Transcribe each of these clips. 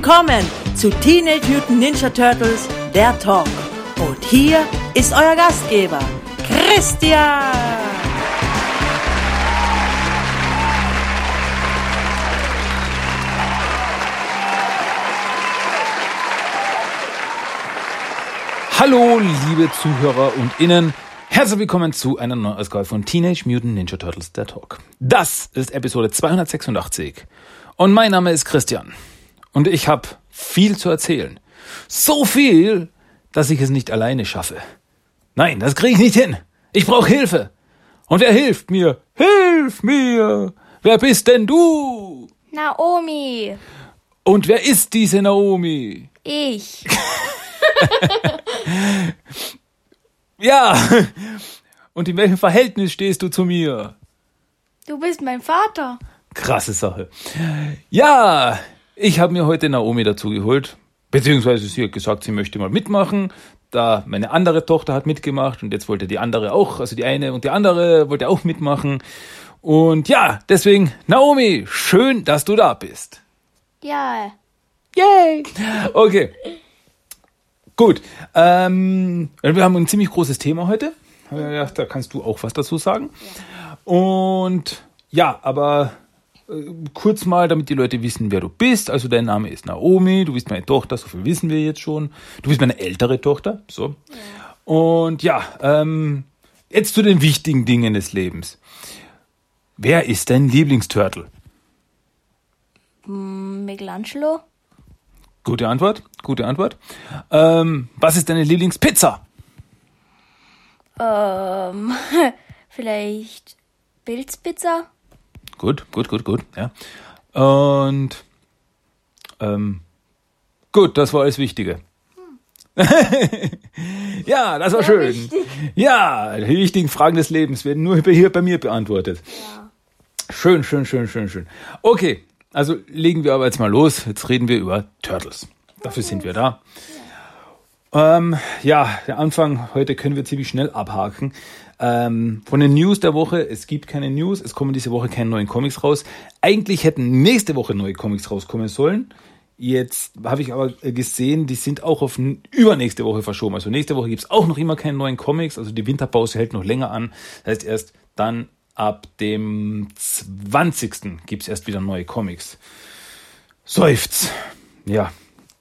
Willkommen zu Teenage Mutant Ninja Turtles, der Talk. Und hier ist euer Gastgeber, Christian. Hallo, liebe Zuhörer und Innen. Herzlich willkommen zu einer neuen Ausgabe von Teenage Mutant Ninja Turtles, der Talk. Das ist Episode 286. Und mein Name ist Christian. Und ich habe viel zu erzählen. So viel, dass ich es nicht alleine schaffe. Nein, das kriege ich nicht hin. Ich brauche Hilfe. Und wer hilft mir? Hilf mir! Wer bist denn du? Naomi. Und wer ist diese Naomi? Ich. Ja. Und in welchem Verhältnis stehst du zu mir? Du bist mein Vater. Krasse Sache. Ja, ich habe mir heute Naomi dazu geholt. Beziehungsweise sie hat gesagt, sie möchte mal mitmachen. Da meine andere Tochter hat mitgemacht und jetzt wollte die andere auch, also die eine und die andere wollte auch mitmachen. Und ja, deswegen, Naomi, schön, dass du da bist. Ja. Yay! Okay. Gut. Ähm, wir haben ein ziemlich großes Thema heute. Ja, da kannst du auch was dazu sagen. Und ja, aber kurz mal, damit die Leute wissen, wer du bist. Also dein Name ist Naomi, du bist meine Tochter, so viel wissen wir jetzt schon. Du bist meine ältere Tochter, so. Und ja, ähm, jetzt zu den wichtigen Dingen des Lebens. Wer ist dein Lieblingsturtle? Hm, Michelangelo. Gute Antwort, gute Antwort. Ähm, was ist deine Lieblingspizza? Ähm, vielleicht Pilzpizza? Gut, gut, gut, gut, ja. Und ähm, gut, das war alles Wichtige. ja, das war schön. wichtig. Ja, die wichtigen Fragen des Lebens werden nur hier bei mir beantwortet. Ja. Schön, schön, schön, schön, schön. Okay, also legen wir aber jetzt mal los. Jetzt reden wir über Turtles. Dafür sind wir da. Ähm, ja, der Anfang heute können wir ziemlich schnell abhaken. Ähm, von den News der Woche, es gibt keine News, es kommen diese Woche keine neuen Comics raus. Eigentlich hätten nächste Woche neue Comics rauskommen sollen. Jetzt habe ich aber gesehen, die sind auch auf übernächste Woche verschoben. Also nächste Woche gibt's auch noch immer keine neuen Comics. Also die Winterpause hält noch länger an. Das heißt, erst dann ab dem 20. gibt's erst wieder neue Comics. Seufz. Ja,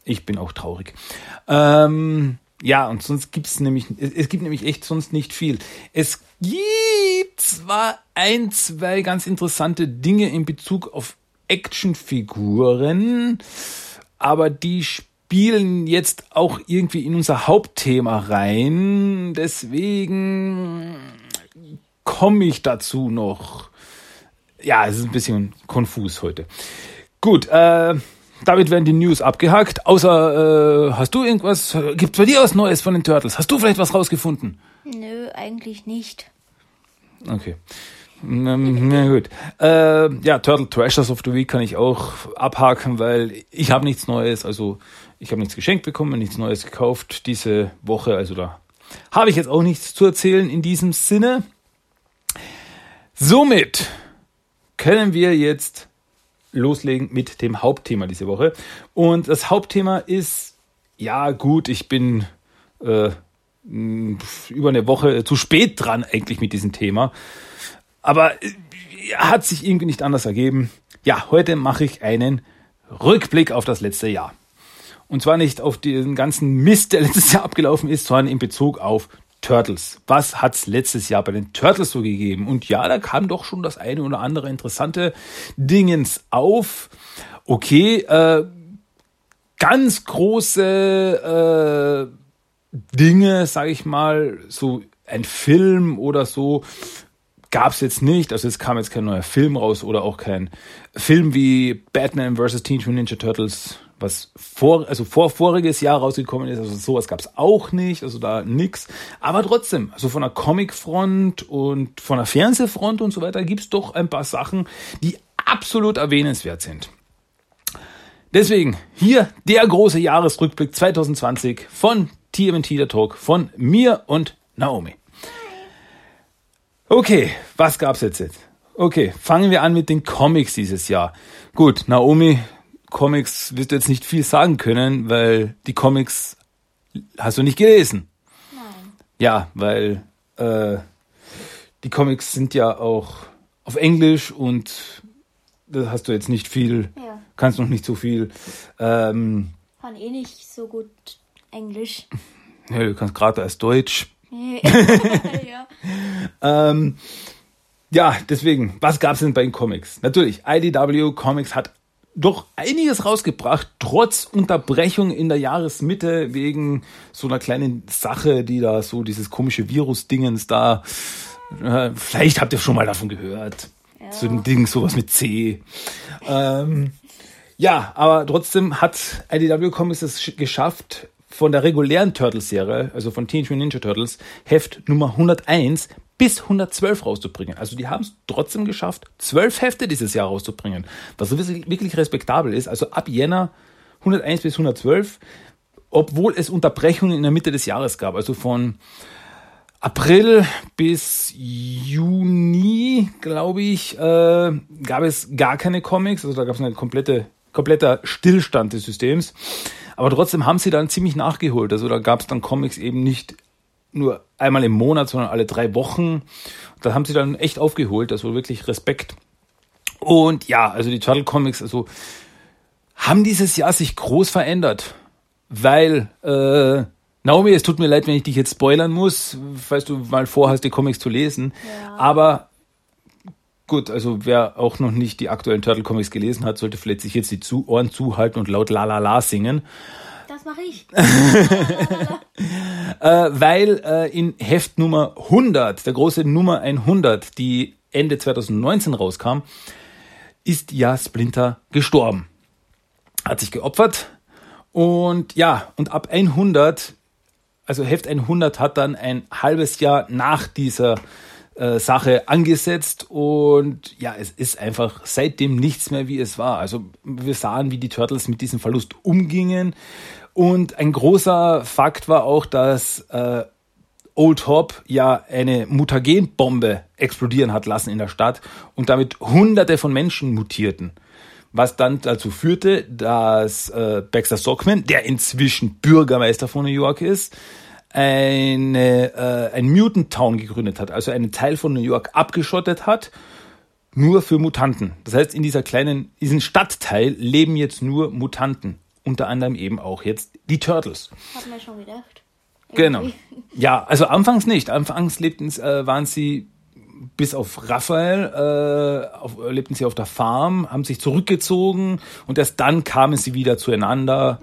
ich bin auch traurig. Ähm, ja, und sonst gibt's nämlich, es, gibt nämlich echt sonst nicht viel. Es gibt zwar ein, zwei ganz interessante Dinge in Bezug auf Actionfiguren, aber die spielen jetzt auch irgendwie in unser Hauptthema rein. Deswegen komme ich dazu noch. Ja, es ist ein bisschen konfus heute. Gut, äh, damit werden die News abgehakt. Außer, äh, hast du irgendwas, gibt's bei dir was Neues von den Turtles? Hast du vielleicht was rausgefunden? Nö, eigentlich nicht. Okay. Ähm, Na gut. Äh, ja, Turtle Treasures of the Week kann ich auch abhaken, weil ich habe nichts Neues. Also ich habe nichts geschenkt bekommen, nichts Neues gekauft diese Woche. Also da habe ich jetzt auch nichts zu erzählen in diesem Sinne. Somit können wir jetzt loslegen mit dem Hauptthema diese Woche. Und das Hauptthema ist, ja gut, ich bin äh, über eine Woche zu spät dran eigentlich mit diesem Thema. Aber äh, hat sich irgendwie nicht anders ergeben. Ja, heute mache ich einen Rückblick auf das letzte Jahr. Und zwar nicht auf den ganzen Mist, der letztes Jahr abgelaufen ist, sondern in Bezug auf Turtles. Was hat's letztes Jahr bei den Turtles so gegeben? Und ja, da kam doch schon das eine oder andere interessante Dingens auf. Okay, äh, ganz große äh, Dinge, sage ich mal, so ein Film oder so, gab's jetzt nicht. Also es kam jetzt kein neuer Film raus oder auch kein Film wie Batman vs. Teenage Mutant Ninja Turtles, was vor, also vor voriges Jahr rausgekommen ist. Also sowas gab's auch nicht. Also da nix. Aber trotzdem, also von der Comicfront und von der Fernsehfront und so weiter gibt's doch ein paar Sachen, die absolut erwähnenswert sind. Deswegen hier der große Jahresrückblick 2020 von TMT der Talk von mir und Naomi. Okay, was gab's jetzt jetzt? Okay, fangen wir an mit den Comics dieses Jahr. Gut, Naomi Comics wirst du jetzt nicht viel sagen können, weil die Comics hast du nicht gelesen. Nein. Ja, weil äh, die Comics sind ja auch auf Englisch und da hast du jetzt nicht viel, Ja. kannst noch nicht so viel. Ähm, Kann eh nicht so gut Englisch. ja, du kannst gerade als Deutsch. ja. Ähm, ja, deswegen, was gab's denn bei den Comics? Natürlich, IDW Comics hat doch einiges rausgebracht, trotz Unterbrechung in der Jahresmitte wegen so einer kleinen Sache, die da so dieses komische Virus-Dingens da. Äh, vielleicht habt ihr schon mal davon gehört. Ja. So ein Ding, sowas mit C. Ähm, ja, aber trotzdem hat IDW Comics es sch- geschafft, von der regulären Turtles-Serie, also von Teenage Mutant Ninja Turtles, Heft Nummer 101 bis 112 rauszubringen. Also die haben es trotzdem geschafft, zwölf Hefte dieses Jahr rauszubringen, was wirklich respektabel ist. Also ab Jänner 101 bis 112, obwohl es Unterbrechungen in der Mitte des Jahres gab. Also von April bis Juni, glaube ich, äh, gab es gar keine Comics. Also da gab es eine komplette, kompletter Stillstand des Systems. Aber trotzdem haben sie dann ziemlich nachgeholt. Also da gab es dann Comics eben nicht nur einmal im Monat, sondern alle drei Wochen. Da haben sie dann echt aufgeholt. Also wirklich Respekt. Und ja, also die Turtle Comics, also haben dieses Jahr sich groß verändert. Weil, äh, Naomi, es tut mir leid, wenn ich dich jetzt spoilern muss, falls du mal vorhast, die Comics zu lesen. Ja. Aber gut, also wer auch noch nicht die aktuellen Turtle Comics gelesen hat, sollte vielleicht sich jetzt die zu Ohren zuhalten und laut La La La singen. Das mache ich. Äh, weil äh, in Heft Nummer 100, der große Nummer 100, die Ende 2019 rauskam, ist ja Splinter gestorben. Hat sich geopfert. Und ja, und ab 100, also Heft 100 hat dann ein halbes Jahr nach dieser äh, Sache angesetzt und ja, es ist einfach seitdem nichts mehr wie es war. Also wir sahen, wie die Turtles mit diesem Verlust umgingen und ein großer Fakt war auch, dass äh, Old Hop ja eine Mutagenbombe explodieren hat lassen in der Stadt und damit hunderte von Menschen mutierten. Was dann dazu führte, dass äh, Baxter Stockman, der inzwischen Bürgermeister von New York ist, eine, äh, ein Mutant Town gegründet hat, also einen Teil von New York abgeschottet hat, nur für Mutanten. Das heißt, in dieser kleinen, diesen Stadtteil leben jetzt nur Mutanten. Unter anderem eben auch jetzt die Turtles. Hab mir schon gedacht. Genau. Ja, also anfangs nicht. Anfangs lebten, äh, waren sie bis auf Raphael, äh, auf, lebten sie auf der Farm, haben sich zurückgezogen und erst dann kamen sie wieder zueinander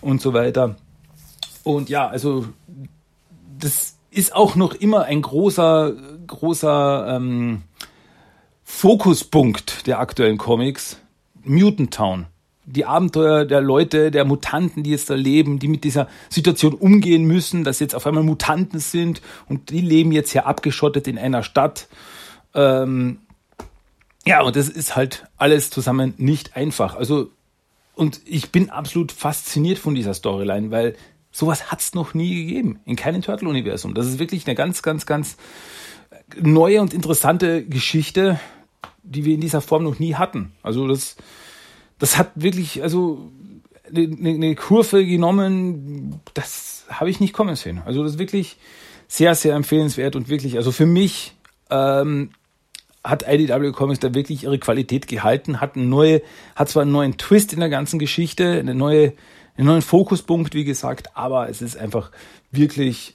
und so weiter. Und ja, also das ist auch noch immer ein großer, großer ähm, Fokuspunkt der aktuellen Comics. Mutant Town. Die Abenteuer der Leute, der Mutanten, die jetzt da leben, die mit dieser Situation umgehen müssen, dass jetzt auf einmal Mutanten sind und die leben jetzt hier abgeschottet in einer Stadt. Ähm, ja, und das ist halt alles zusammen nicht einfach. Also, und ich bin absolut fasziniert von dieser Storyline, weil sowas hat's noch nie gegeben. In keinem Turtle-Universum. Das ist wirklich eine ganz, ganz, ganz neue und interessante Geschichte, die wir in dieser Form noch nie hatten. Also das, das hat wirklich, also eine, eine Kurve genommen, das habe ich nicht kommen sehen. Also das ist wirklich sehr, sehr empfehlenswert und wirklich, also für mich ähm, hat IDW Comics da wirklich ihre Qualität gehalten, hat eine neue, hat zwar einen neuen Twist in der ganzen Geschichte, eine neue, einen neuen Fokuspunkt, wie gesagt, aber es ist einfach wirklich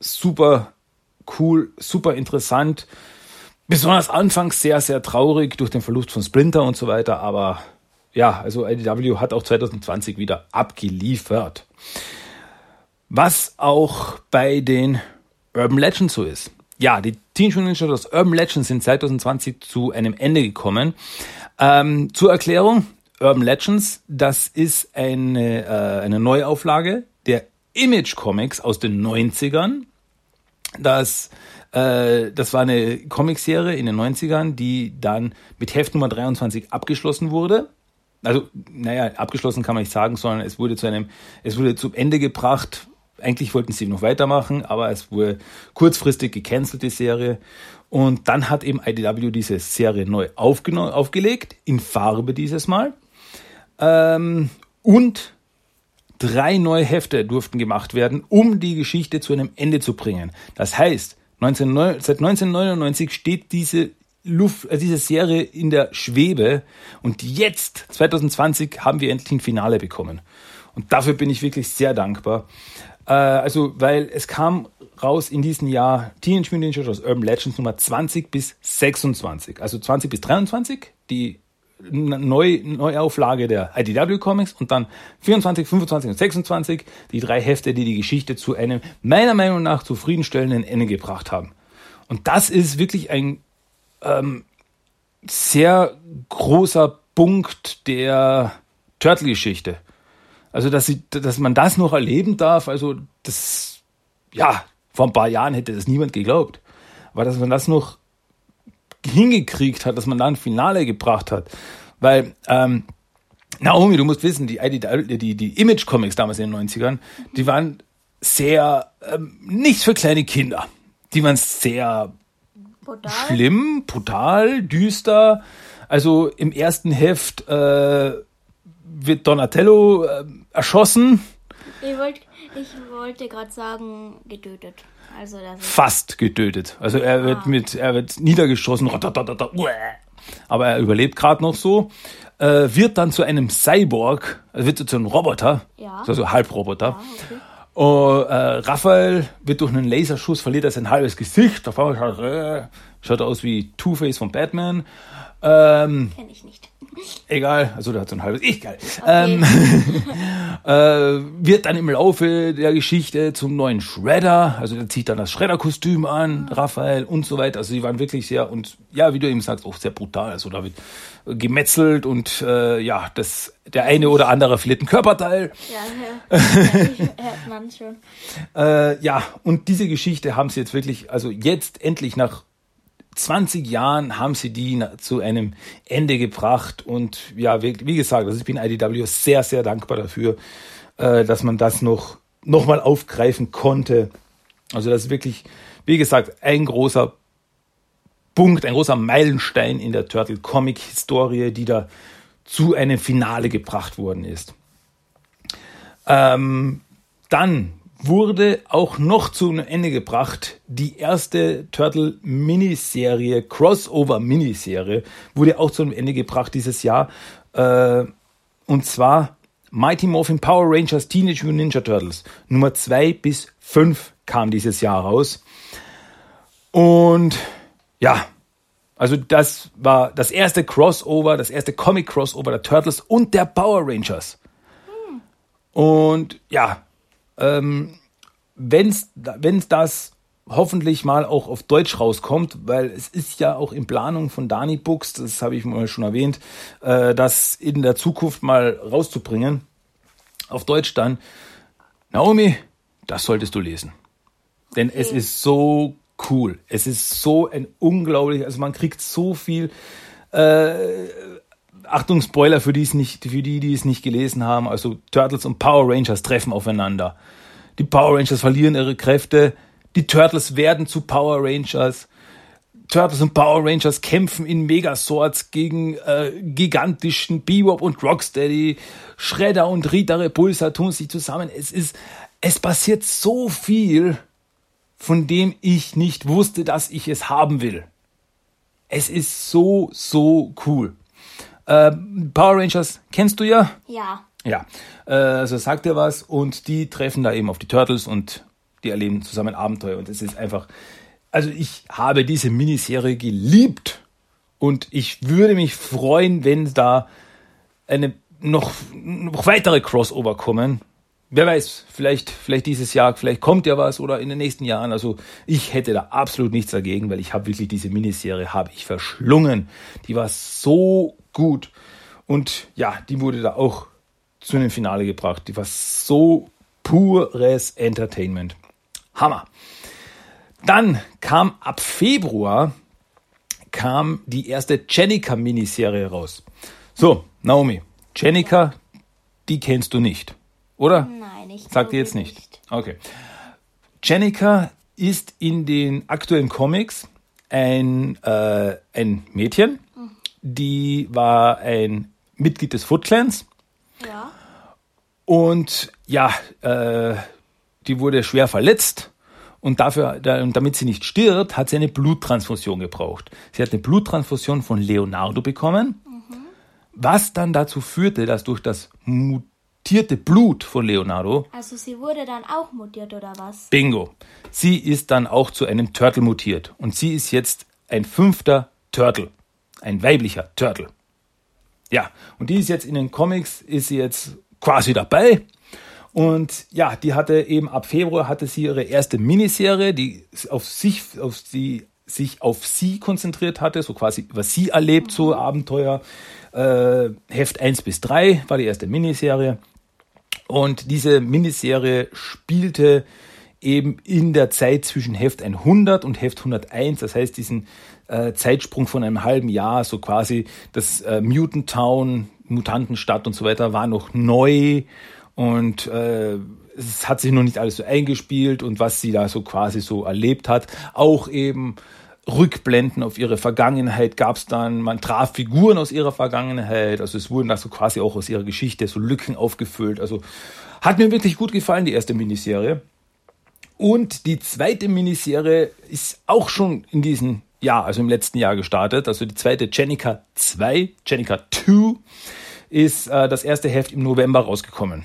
super cool, super interessant. Besonders anfangs sehr, sehr traurig durch den Verlust von Splinter und so weiter, aber ja, also IDW hat auch 2020 wieder abgeliefert. Was auch bei den Urban Legends so ist. Ja, die Teenage Mutant Ninja Turtles Urban Legends sind 2020 zu einem Ende gekommen. Ähm, zur Erklärung, Urban Legends, das ist eine, äh, eine Neuauflage der Image Comics aus den 90ern. Das, äh, das war eine Comicserie in den 90ern, die dann mit Heft Nummer 23 abgeschlossen wurde. Also, naja, abgeschlossen kann man nicht sagen, sondern es wurde zu einem, es wurde zum Ende gebracht. Eigentlich wollten sie noch weitermachen, aber es wurde kurzfristig gecancelt, die Serie. Und dann hat eben IDW diese Serie neu aufgelegt, in Farbe dieses Mal. Ähm, und drei neue Hefte durften gemacht werden, um die Geschichte zu einem Ende zu bringen. Das heißt, 19, seit 1999 steht diese Luft, äh, diese Serie in der Schwebe und jetzt, 2020, haben wir endlich ein Finale bekommen. Und dafür bin ich wirklich sehr dankbar. Äh, also, weil es kam raus in diesem Jahr Teenage Mutant Ninja Turtles Urban Legends Nummer 20 bis 26. Also 20 bis 23, die Neu Neuauflage der IDW Comics und dann 24, 25 und 26 die drei Hefte, die die Geschichte zu einem meiner Meinung nach zufriedenstellenden Ende gebracht haben. Und das ist wirklich ein ähm, sehr großer Punkt der Turtle-Geschichte. Also, dass, sie, dass man das noch erleben darf, also das, ja, vor ein paar Jahren hätte das niemand geglaubt. Aber dass man das noch hingekriegt hat, dass man da ein Finale gebracht hat. Weil, ähm, Naomi, du musst wissen, die, die, die, die Image-Comics damals in den 90ern, die waren sehr, ähm, nicht für kleine Kinder. Die waren sehr Brutal. schlimm, brutal, düster. Also im ersten Heft äh, wird Donatello äh, erschossen. Ich wollte ich wollte gerade sagen, getötet. Also fast getötet. Also er wird Ah. mit, er wird niedergeschossen, aber er überlebt gerade noch so. Äh, wird dann zu einem Cyborg, also wird zu einem Roboter, Ja. also Halbroboter. ah, okay. Und, äh, Raphael wird durch einen Laserschuss verliert er sein halbes Gesicht. Auf einmal schaut, äh, schaut aus wie Two-Face von Batman. Ähm, Kenn ich nicht. egal, also der hat so ein halbes Ich, geil. Ähm, äh, wird dann im Laufe der Geschichte zum neuen Shredder, also der zieht dann das Shredder-Kostüm an, Raphael und so weiter. Also die waren wirklich sehr und ja, wie du eben sagst, auch sehr brutal. Also da wird gemetzelt und äh, ja, das der eine oder andere verliert ein Körperteil. Ja, ja. hört man schon. Äh, ja, und diese Geschichte haben sie jetzt wirklich, also jetzt endlich nach 20 Jahren haben sie die zu einem Ende gebracht. Und ja, wie, wie gesagt, also ich bin IDW sehr, sehr dankbar dafür, äh, dass man das noch, noch mal aufgreifen konnte. Also das ist wirklich, wie gesagt, ein großer Punkt, ein großer Meilenstein in der Turtle-Comic-Historie, die da zu einem Finale gebracht worden ist. Ähm, dann wurde auch noch zu einem Ende gebracht die erste Turtle-Miniserie, Crossover-Miniserie, wurde auch zu einem Ende gebracht dieses Jahr. Äh, und zwar Mighty Morphin Power Rangers Teenage Mutant Ninja Turtles. Nummer 2 bis 5 kam dieses Jahr raus. Und ja, also das war das erste Crossover, das erste Comic-Crossover der Turtles und der Power Rangers. Und ja, ähm, wenn's, wenn's das hoffentlich mal auch auf Deutsch rauskommt, weil es ist ja auch in Planung von Dani Books, das habe ich mal schon erwähnt, äh, das in der Zukunft mal rauszubringen, auf Deutsch dann. Naomi, das solltest du lesen. Denn es ist so cool. Es ist so ein unglaublich, also man kriegt so viel Achtung, Spoiler für die, es nicht, für die, die es nicht gelesen haben. Also Turtles und Power Rangers treffen aufeinander. Die Power Rangers verlieren ihre Kräfte. Die Turtles werden zu Power Rangers. Turtles und Power Rangers kämpfen in Megaswords gegen äh, gigantischen Bebop und Rocksteady. Shredder und Rita Repulsa tun sich zusammen. Es ist, es passiert so viel, von dem ich nicht wusste, dass ich es haben will. Es ist so, so cool. Ähm, Power Rangers kennst du ja? Ja. Ja, äh, also sagt er was und die treffen da eben auf die Turtles und die erleben zusammen Abenteuer und es ist einfach, also ich habe diese Miniserie geliebt und ich würde mich freuen, wenn da eine noch, noch weitere Crossover kommen. Wer weiß, vielleicht, vielleicht dieses Jahr, vielleicht kommt ja was oder in den nächsten Jahren. Also ich hätte da absolut nichts dagegen, weil ich habe wirklich diese Miniserie habe ich verschlungen. Die war so gut und ja, die wurde da auch zu einem Finale gebracht. Die war so pures Entertainment. Hammer. Dann kam ab Februar kam die erste Jenica Miniserie raus. So, Naomi, Jenica, die kennst du nicht, oder? Nein, ich glaube ihr jetzt nicht. Okay. Jenica ist in den aktuellen Comics ein, äh, ein Mädchen, die war ein Mitglied des Foot Clans Ja. Und ja, äh, die wurde schwer verletzt. Und dafür, damit sie nicht stirbt, hat sie eine Bluttransfusion gebraucht. Sie hat eine Bluttransfusion von Leonardo bekommen, was dann dazu führte, dass durch das mutierte Blut von Leonardo, Also sie wurde dann auch mutiert oder was? bingo, sie ist dann auch zu einem Turtle mutiert. Und sie ist jetzt ein fünfter Turtle. Ein weiblicher Turtle. Ja, und die ist jetzt in den Comics, ist sie jetzt quasi dabei. Und ja, die hatte eben ab Februar hatte sie ihre erste Miniserie, die auf sich, auf sie, sich auf sie konzentriert hatte, so quasi über sie erlebt, so Abenteuer. Äh, Heft 1 bis 3 war die erste Miniserie. Und diese Miniserie spielte eben in der Zeit zwischen Heft 100 und Heft 101, das heißt diesen äh, Zeitsprung von einem halben Jahr, so quasi das äh, Mutant Town, Mutantenstadt und so weiter war noch neu und äh, es hat sich noch nicht alles so eingespielt und was sie da so quasi so erlebt hat, auch eben Rückblenden auf ihre Vergangenheit gab es dann, man traf Figuren aus ihrer Vergangenheit, also es wurden da so quasi auch aus ihrer Geschichte so Lücken aufgefüllt, also hat mir wirklich gut gefallen, die erste Miniserie. Und die zweite Miniserie ist auch schon in diesem Jahr, also im letzten Jahr gestartet. Also die zweite Jenica 2, Jenica 2, ist äh, das erste Heft im November rausgekommen.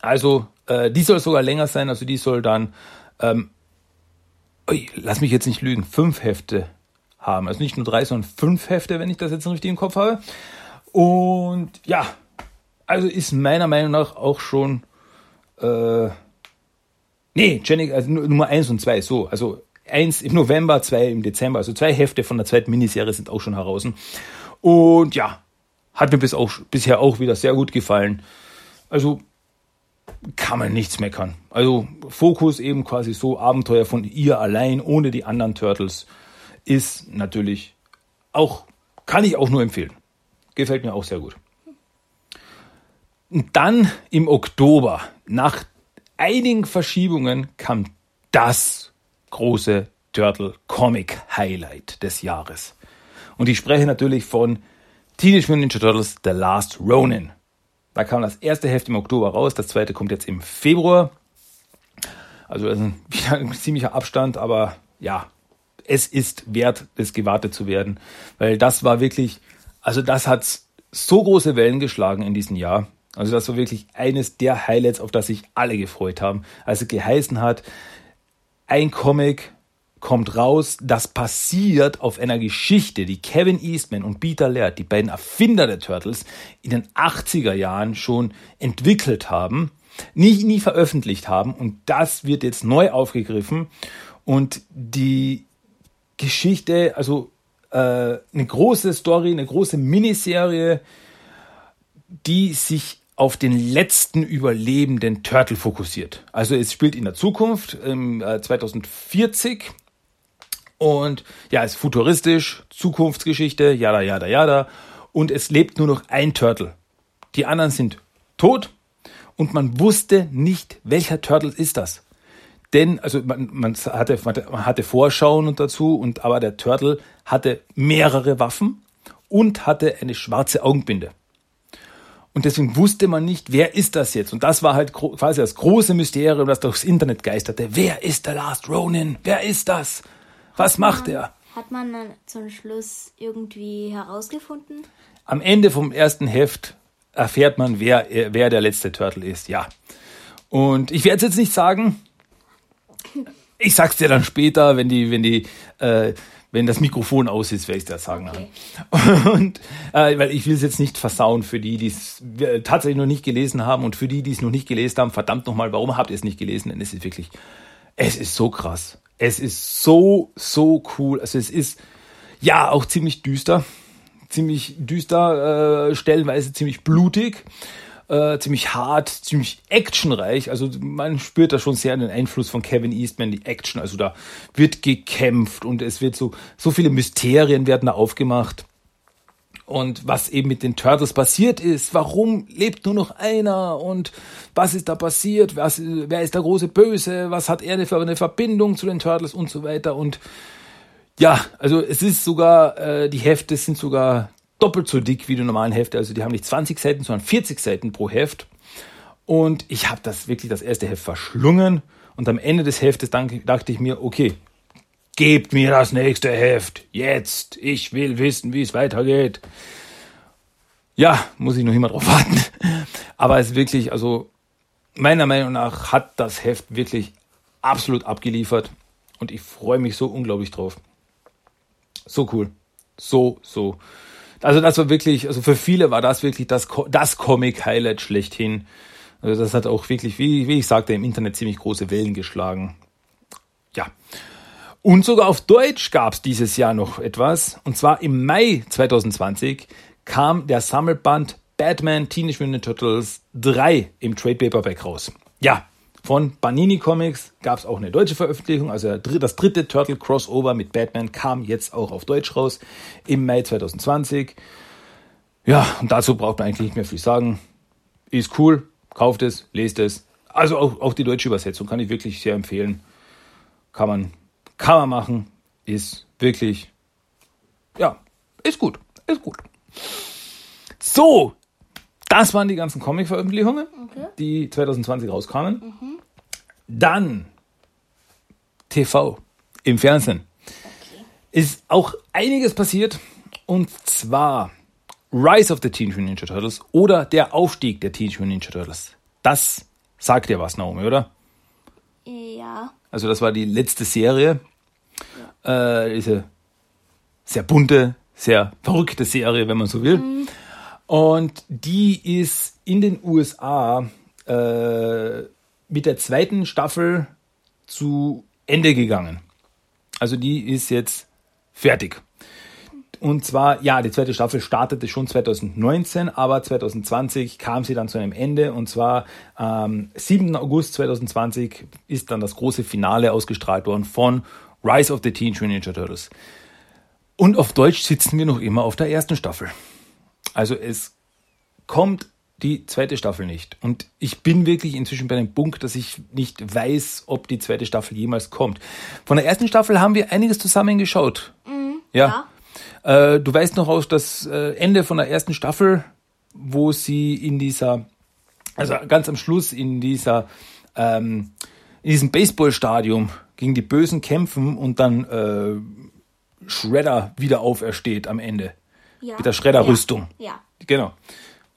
Also äh, die soll sogar länger sein, also die soll dann, ähm, ui, lass mich jetzt nicht lügen, fünf Hefte haben. Also nicht nur drei, sondern fünf Hefte, wenn ich das jetzt richtig im Kopf habe. Und ja, also ist meiner Meinung nach auch schon äh, Nee, Jenny, also Nummer eins und zwei, so. Also eins im November, zwei im Dezember. Also zwei Hefte von der zweiten Miniserie sind auch schon heraus. Und ja, hat mir bis auch, bisher auch wieder sehr gut gefallen. Also kann man nichts meckern. Also Fokus eben quasi so Abenteuer von ihr allein, ohne die anderen Turtles, ist natürlich auch, kann ich auch nur empfehlen. Gefällt mir auch sehr gut. Und dann im Oktober, nach einigen Verschiebungen kam das große Turtle Comic Highlight des Jahres. Und ich spreche natürlich von Teenage Mutant Ninja Turtles The Last Ronin. Da kam das erste Heft im Oktober raus, das zweite kommt jetzt im Februar. Also das ist ein, wieder ein ziemlicher Abstand, aber ja, es ist wert, es gewartet zu werden, weil das war wirklich, also das hat so große Wellen geschlagen in diesem Jahr. Also das war wirklich eines der Highlights, auf das sich alle gefreut haben. Also geheißen hat, ein Comic kommt raus, das basiert auf einer Geschichte, die Kevin Eastman und Peter Laird, die beiden Erfinder der Turtles, in den 80er Jahren schon entwickelt haben, nie, nie veröffentlicht haben. Und das wird jetzt neu aufgegriffen. Und die Geschichte, also äh, eine große Story, eine große Miniserie, die sich auf den letzten überlebenden Turtle fokussiert. Also es spielt in der Zukunft, im äh, 2040. Und ja, es ist futuristisch, Zukunftsgeschichte, jada, jada, jada. Und es lebt nur noch ein Turtle. Die anderen sind tot und man wusste nicht, welcher Turtle ist das. Denn, also man, man, hatte, man hatte Vorschauen dazu, und aber der Turtle hatte mehrere Waffen und hatte eine schwarze Augenbinde. Und deswegen wusste man nicht, wer ist das jetzt? Und das war halt quasi das große Mysterium, das durchs Internet geisterte. Wer ist der Last Ronin? Wer ist das? Was macht er? Hat man dann zum Schluss irgendwie herausgefunden? Am Ende vom ersten Heft erfährt man, wer, wer der letzte Turtle ist, ja. Und ich werde es jetzt nicht sagen. Ich sag's dir dann später, wenn die, wenn die, äh, wenn das Mikrofon aus ist, werde ich das sagen. Okay. Und äh, weil ich will es jetzt nicht versauen für die, die es tatsächlich noch nicht gelesen haben und für die, die es noch nicht gelesen haben, verdammt nochmal, warum habt ihr es nicht gelesen? Denn es ist wirklich, es ist so krass. Es ist so, so cool. Also es ist ja auch ziemlich düster. Ziemlich düster, äh, stellenweise ziemlich blutig. Äh, ziemlich hart, ziemlich actionreich. Also man spürt da schon sehr den Einfluss von Kevin Eastman, die Action. Also da wird gekämpft und es wird so, so viele Mysterien werden da aufgemacht. Und was eben mit den Turtles passiert ist, warum lebt nur noch einer und was ist da passiert, was, wer ist der große Böse, was hat er für eine Verbindung zu den Turtles und so weiter. Und ja, also es ist sogar, äh, die Hefte sind sogar doppelt so dick wie die normalen Hefte. Also die haben nicht 20 Seiten, sondern 40 Seiten pro Heft. Und ich habe das wirklich das erste Heft verschlungen. Und am Ende des Heftes dachte ich mir, okay, gebt mir das nächste Heft. Jetzt. Ich will wissen, wie es weitergeht. Ja, muss ich noch immer drauf warten. Aber es ist wirklich, also meiner Meinung nach hat das Heft wirklich absolut abgeliefert. Und ich freue mich so unglaublich drauf. So cool. So, so. Also das war wirklich, also für viele war das wirklich das, das Comic-Highlight schlechthin. Also das hat auch wirklich, wie, wie ich sagte, im Internet ziemlich große Wellen geschlagen. Ja. Und sogar auf Deutsch gab es dieses Jahr noch etwas. Und zwar im Mai 2020 kam der Sammelband Batman Teenage Mutant Turtles 3 im Trade Paperback raus. Ja, von Banini Comics gab es auch eine deutsche Veröffentlichung. Also das dritte Turtle Crossover mit Batman kam jetzt auch auf Deutsch raus im Mai 2020. Ja, und dazu braucht man eigentlich nicht mehr viel sagen. Ist cool, kauft es, lest es. Also auch, auch die deutsche Übersetzung kann ich wirklich sehr empfehlen. Kann man, kann man machen. Ist wirklich, ja, ist gut, ist gut. So, das waren die ganzen Comic-Veröffentlichungen, okay. die 2020 rauskamen. Mhm. Dann TV im Fernsehen. Okay. Ist auch einiges passiert. Und zwar Rise of the Teenage Mutant Ninja Turtles oder der Aufstieg der Teenage Mutant Ninja Turtles. Das sagt dir was, Naomi, oder? Ja. Also das war die letzte Serie. Ja. Äh, diese sehr bunte, sehr verrückte Serie, wenn man so will. Mhm. Und die ist in den USA äh, mit der zweiten Staffel zu Ende gegangen. Also die ist jetzt fertig. Und zwar, ja, die zweite Staffel startete schon 2019, aber 2020 kam sie dann zu einem Ende. Und zwar am 7. August 2020 ist dann das große Finale ausgestrahlt worden von Rise of the Teenage Mutant Ninja Turtles. Und auf Deutsch sitzen wir noch immer auf der ersten Staffel. Also es kommt die zweite Staffel nicht. Und ich bin wirklich inzwischen bei dem Punkt, dass ich nicht weiß, ob die zweite Staffel jemals kommt. Von der ersten Staffel haben wir einiges zusammen geschaut. Mhm, ja. ja. Äh, du weißt noch aus das äh, Ende von der ersten Staffel, wo sie in dieser, also ganz am Schluss in dieser, ähm, in diesem Baseballstadium gegen die Bösen kämpfen und dann äh, Shredder wieder aufersteht am Ende. Ja. Mit der Shredder-Rüstung. Ja. ja. Genau.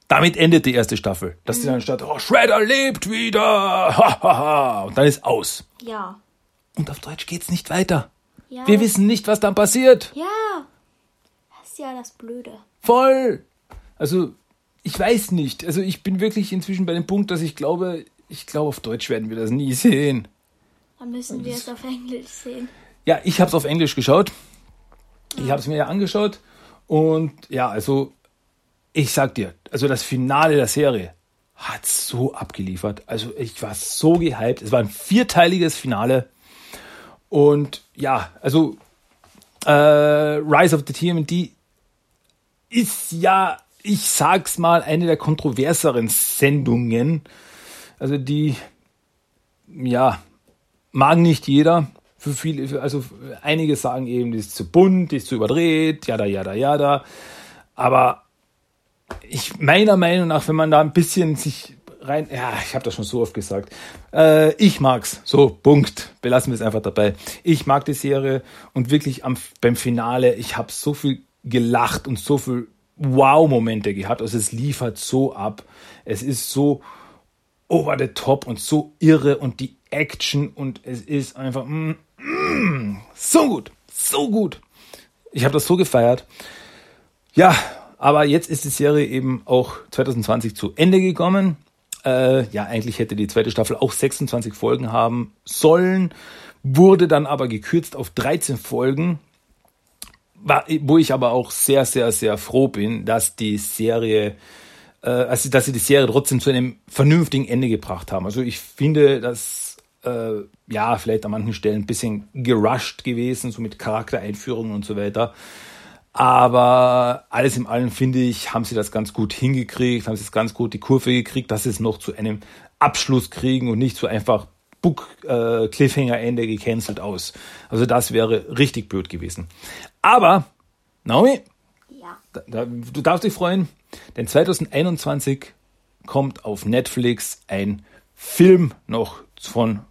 Damit endet die erste Staffel. Dass mhm. dann statt, oh, Shredder lebt wieder, ha, ha, ha, und dann ist aus. Ja. Und auf Deutsch geht's nicht weiter. Ja. Wir wissen nicht, was dann passiert. Ja. Das ist ja das Blöde. Voll. Also, ich weiß nicht. Also, ich bin wirklich inzwischen bei dem Punkt, dass ich glaube, ich glaube, auf Deutsch werden wir das nie sehen. Dann müssen wir es auf Englisch sehen. Ja, ich habe es auf Englisch geschaut. Ich habe es mir ja angeschaut. Und ja, also ich sag dir, also das Finale der Serie hat so abgeliefert. Also ich war so gehypt. Es war ein vierteiliges Finale. Und ja, also äh, Rise of the TMD ist ja, ich sag's mal, eine der kontroverseren Sendungen. Also die, ja, mag nicht jeder. Für viele, also einige sagen eben, die ist zu bunt, die ist zu überdreht, jada, jada, jada. Aber ich meiner Meinung nach, wenn man da ein bisschen sich rein, ja, ich habe das schon so oft gesagt. Äh, ich mag's. So, Punkt. Belassen wir es einfach dabei. Ich mag die Serie und wirklich am, beim Finale, ich habe so viel gelacht und so viel Wow-Momente gehabt. Also es liefert so ab. Es ist so over the top und so irre und die Action und es ist einfach mm, so gut, so gut. Ich habe das so gefeiert. Ja, aber jetzt ist die Serie eben auch 2020 zu Ende gekommen. Äh, ja, eigentlich hätte die zweite Staffel auch 26 Folgen haben sollen, wurde dann aber gekürzt auf 13 Folgen. Wo ich aber auch sehr, sehr, sehr froh bin, dass die Serie, äh, also dass sie die Serie trotzdem zu einem vernünftigen Ende gebracht haben. Also ich finde, dass äh, ja vielleicht an manchen Stellen ein bisschen gerusht gewesen, so mit Charaktereinführungen und so weiter. Aber alles im Allen finde ich, haben sie das ganz gut hingekriegt, haben sie es ganz gut die Kurve gekriegt, dass sie es noch zu einem Abschluss kriegen und nicht so einfach Book äh, Cliffhanger Ende gecancelt aus. Also das wäre richtig blöd gewesen. Aber Naomi, ja. da, da, du darfst dich freuen, denn 2021 kommt auf Netflix ein Film noch von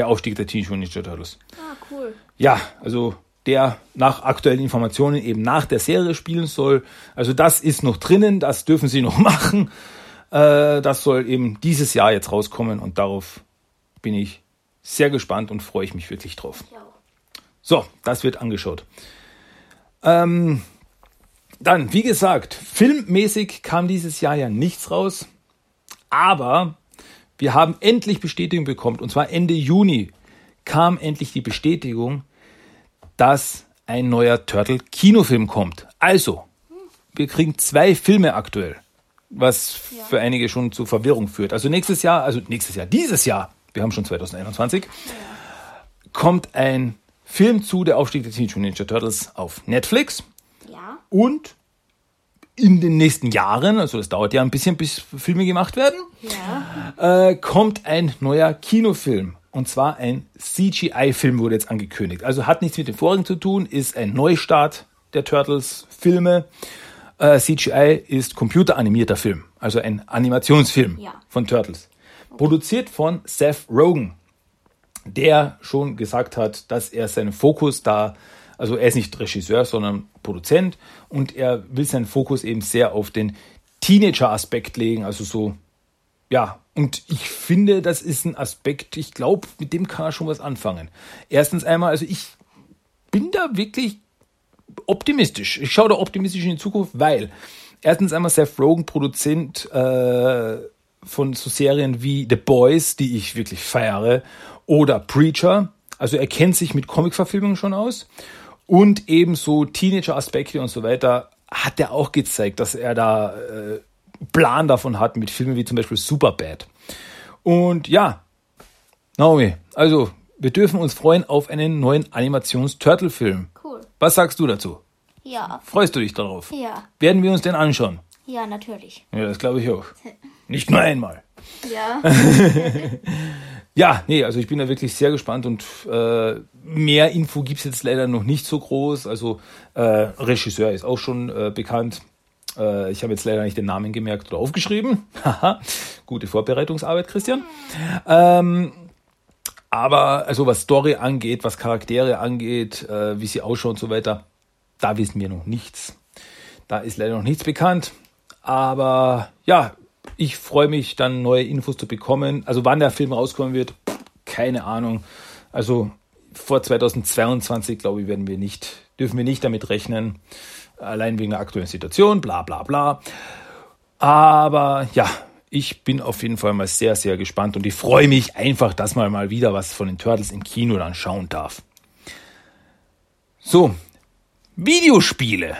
der Aufstieg der Teenage Mutant Ninja Turtles. Ah, cool. Ja, also der nach aktuellen Informationen eben nach der Serie spielen soll. Also das ist noch drinnen, das dürfen sie noch machen. Äh, das soll eben dieses Jahr jetzt rauskommen und darauf bin ich sehr gespannt und freue ich mich wirklich drauf. Ja. So, das wird angeschaut. Ähm, dann, wie gesagt, filmmäßig kam dieses Jahr ja nichts raus, aber wir haben endlich Bestätigung bekommen, und zwar Ende Juni kam endlich die Bestätigung, dass ein neuer Turtle-Kinofilm kommt. Also, wir kriegen zwei Filme aktuell, was Ja. für einige schon zu Verwirrung führt. Also nächstes Jahr, also nächstes Jahr, dieses Jahr, wir haben schon 2021, kommt ein Film zu der Aufstieg der Teenage Mutant Ninja Turtles auf Netflix Ja. und in den nächsten Jahren, also das dauert ja ein bisschen, bis Filme gemacht werden, Ja. äh, kommt ein neuer Kinofilm. Und zwar ein CGI-Film wurde jetzt angekündigt. Also hat nichts mit dem vorigen zu tun, ist ein Neustart der Turtles-Filme. Äh, CGI ist computeranimierter Film, also ein Animationsfilm Ja. von Turtles. Produziert von Seth Rogen, der schon gesagt hat, dass er seinen Fokus da, also er ist nicht Regisseur, sondern Produzent und er will seinen Fokus eben sehr auf den Teenager-Aspekt legen, also so ja, und ich finde, das ist ein Aspekt, ich glaube, mit dem kann er schon was anfangen. Erstens einmal, also ich bin da wirklich optimistisch. Ich schaue da optimistisch in die Zukunft, weil erstens einmal Seth Rogen, Produzent äh, von so Serien wie The Boys, die ich wirklich feiere, oder Preacher. Also er kennt sich mit Comic-Verfilmungen schon aus. Und ebenso Teenager-Aspekte und so weiter hat er auch gezeigt, dass er da äh, Plan davon hat mit Filmen wie zum Beispiel Superbad. Und ja, Naomi, also wir dürfen uns freuen auf einen neuen Animations-Turtle-Film. Cool. Was sagst du dazu? Ja. Freust du dich darauf? Ja. Werden wir uns den anschauen? Ja, natürlich. Ja, das glaube ich auch. Nicht nur einmal. Ja. Ja, nee, also ich bin da wirklich sehr gespannt und äh, mehr Info gibt's jetzt leider noch nicht so groß. Also äh, Regisseur ist auch schon äh, bekannt. Äh, ich habe jetzt leider nicht den Namen gemerkt oder aufgeschrieben. Haha, Gute Vorbereitungsarbeit, Christian. Ähm, aber also was Story angeht, was Charaktere angeht, äh, wie sie ausschauen und so weiter, da wissen wir noch nichts. Da ist leider noch nichts bekannt. Aber ja, ich freue mich dann neue Infos zu bekommen. Also wann der Film rauskommen wird, keine Ahnung. Also vor 2022, glaube ich, werden wir nicht, dürfen wir nicht damit rechnen. Allein wegen der aktuellen Situation, bla bla bla. Aber ja, ich bin auf jeden Fall mal sehr, sehr gespannt und ich freue mich einfach, dass man mal wieder was von den Turtles im Kino dann schauen darf. So, Videospiele.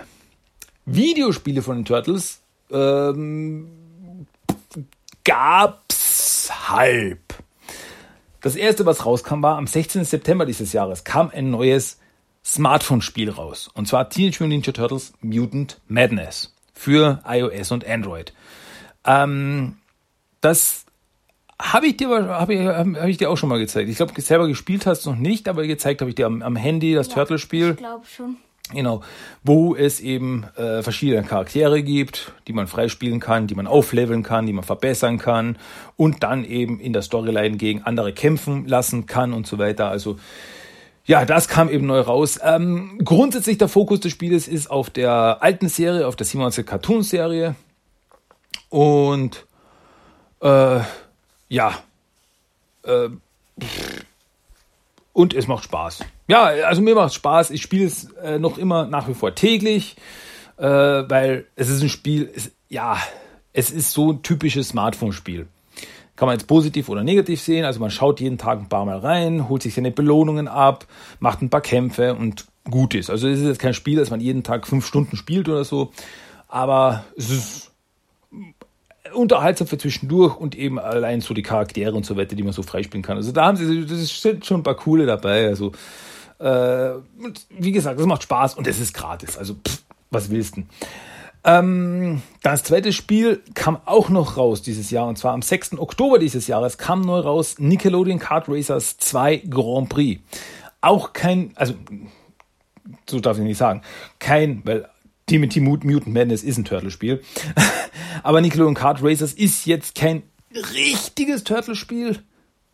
Videospiele von den Turtles ähm, gab's halb. Das erste, was rauskam, war am 16. September dieses Jahres kam ein neues Smartphone-Spiel raus. Und zwar Teenage Mutant Ninja Turtles Mutant Madness für iOS und Android. Ähm, das habe ich dir habe ich, hab ich dir auch schon mal gezeigt. Ich glaube, selber gespielt hast du noch nicht, aber gezeigt habe ich dir am, am Handy das Turtle-Spiel. Ich glaube schon. Genau, wo es eben äh, verschiedene Charaktere gibt, die man freispielen kann, die man aufleveln kann, die man verbessern kann und dann eben in der Storyline gegen andere kämpfen lassen kann und so weiter. Also ja, das kam eben neu raus. Ähm, grundsätzlich der Fokus des Spieles ist auf der alten Serie, auf der 97 Cartoon Serie und äh, ja, äh, und es macht Spaß. Ja, also mir macht Spaß. Ich spiele es äh, noch immer nach wie vor täglich, äh, weil es ist ein Spiel, es, ja, es ist so ein typisches Smartphone-Spiel. Kann man jetzt positiv oder negativ sehen. Also man schaut jeden Tag ein paar Mal rein, holt sich seine Belohnungen ab, macht ein paar Kämpfe und gut ist. Also es ist jetzt kein Spiel, das man jeden Tag fünf Stunden spielt oder so. Aber es ist unterhaltsam für zwischendurch und eben allein so die Charaktere und so weiter, die man so freispielen kann. Also da haben sie, das sind schon ein paar coole dabei. Also äh, und wie gesagt, das macht Spaß und es ist gratis. Also pff, was willst du? Ähm, das zweite Spiel kam auch noch raus dieses Jahr und zwar am 6. Oktober dieses Jahres kam neu raus Nickelodeon Kart Racers 2 Grand Prix. Auch kein, also so darf ich nicht sagen, kein, weil Timothy Mutant Madness ist ein Turtle-Spiel. Aber Nickelodeon Kart Racers ist jetzt kein richtiges Turtle-Spiel.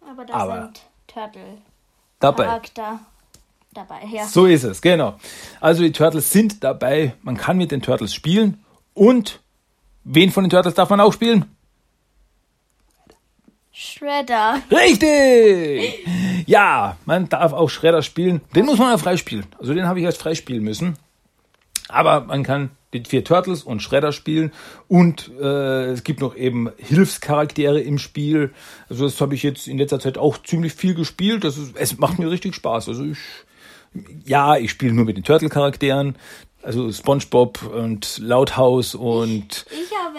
Aber da Aber sind Turtle dabei. Charakter dabei. Ja. So ist es, genau. Also die Turtles sind dabei. Man kann mit den Turtles spielen. Und wen von den Turtles darf man auch spielen? Shredder. Richtig! Ja, man darf auch Shredder spielen. Den muss man ja freispielen. Also den habe ich erst freispielen müssen. Aber man kann die vier Turtles und Shredder spielen und äh, es gibt noch eben Hilfscharaktere im Spiel. Also das habe ich jetzt in letzter Zeit auch ziemlich viel gespielt. Das ist, es macht mir richtig Spaß. Also ich, ja, ich spiele nur mit den Turtle-Charakteren. Also SpongeBob und Loudhouse und Ich habe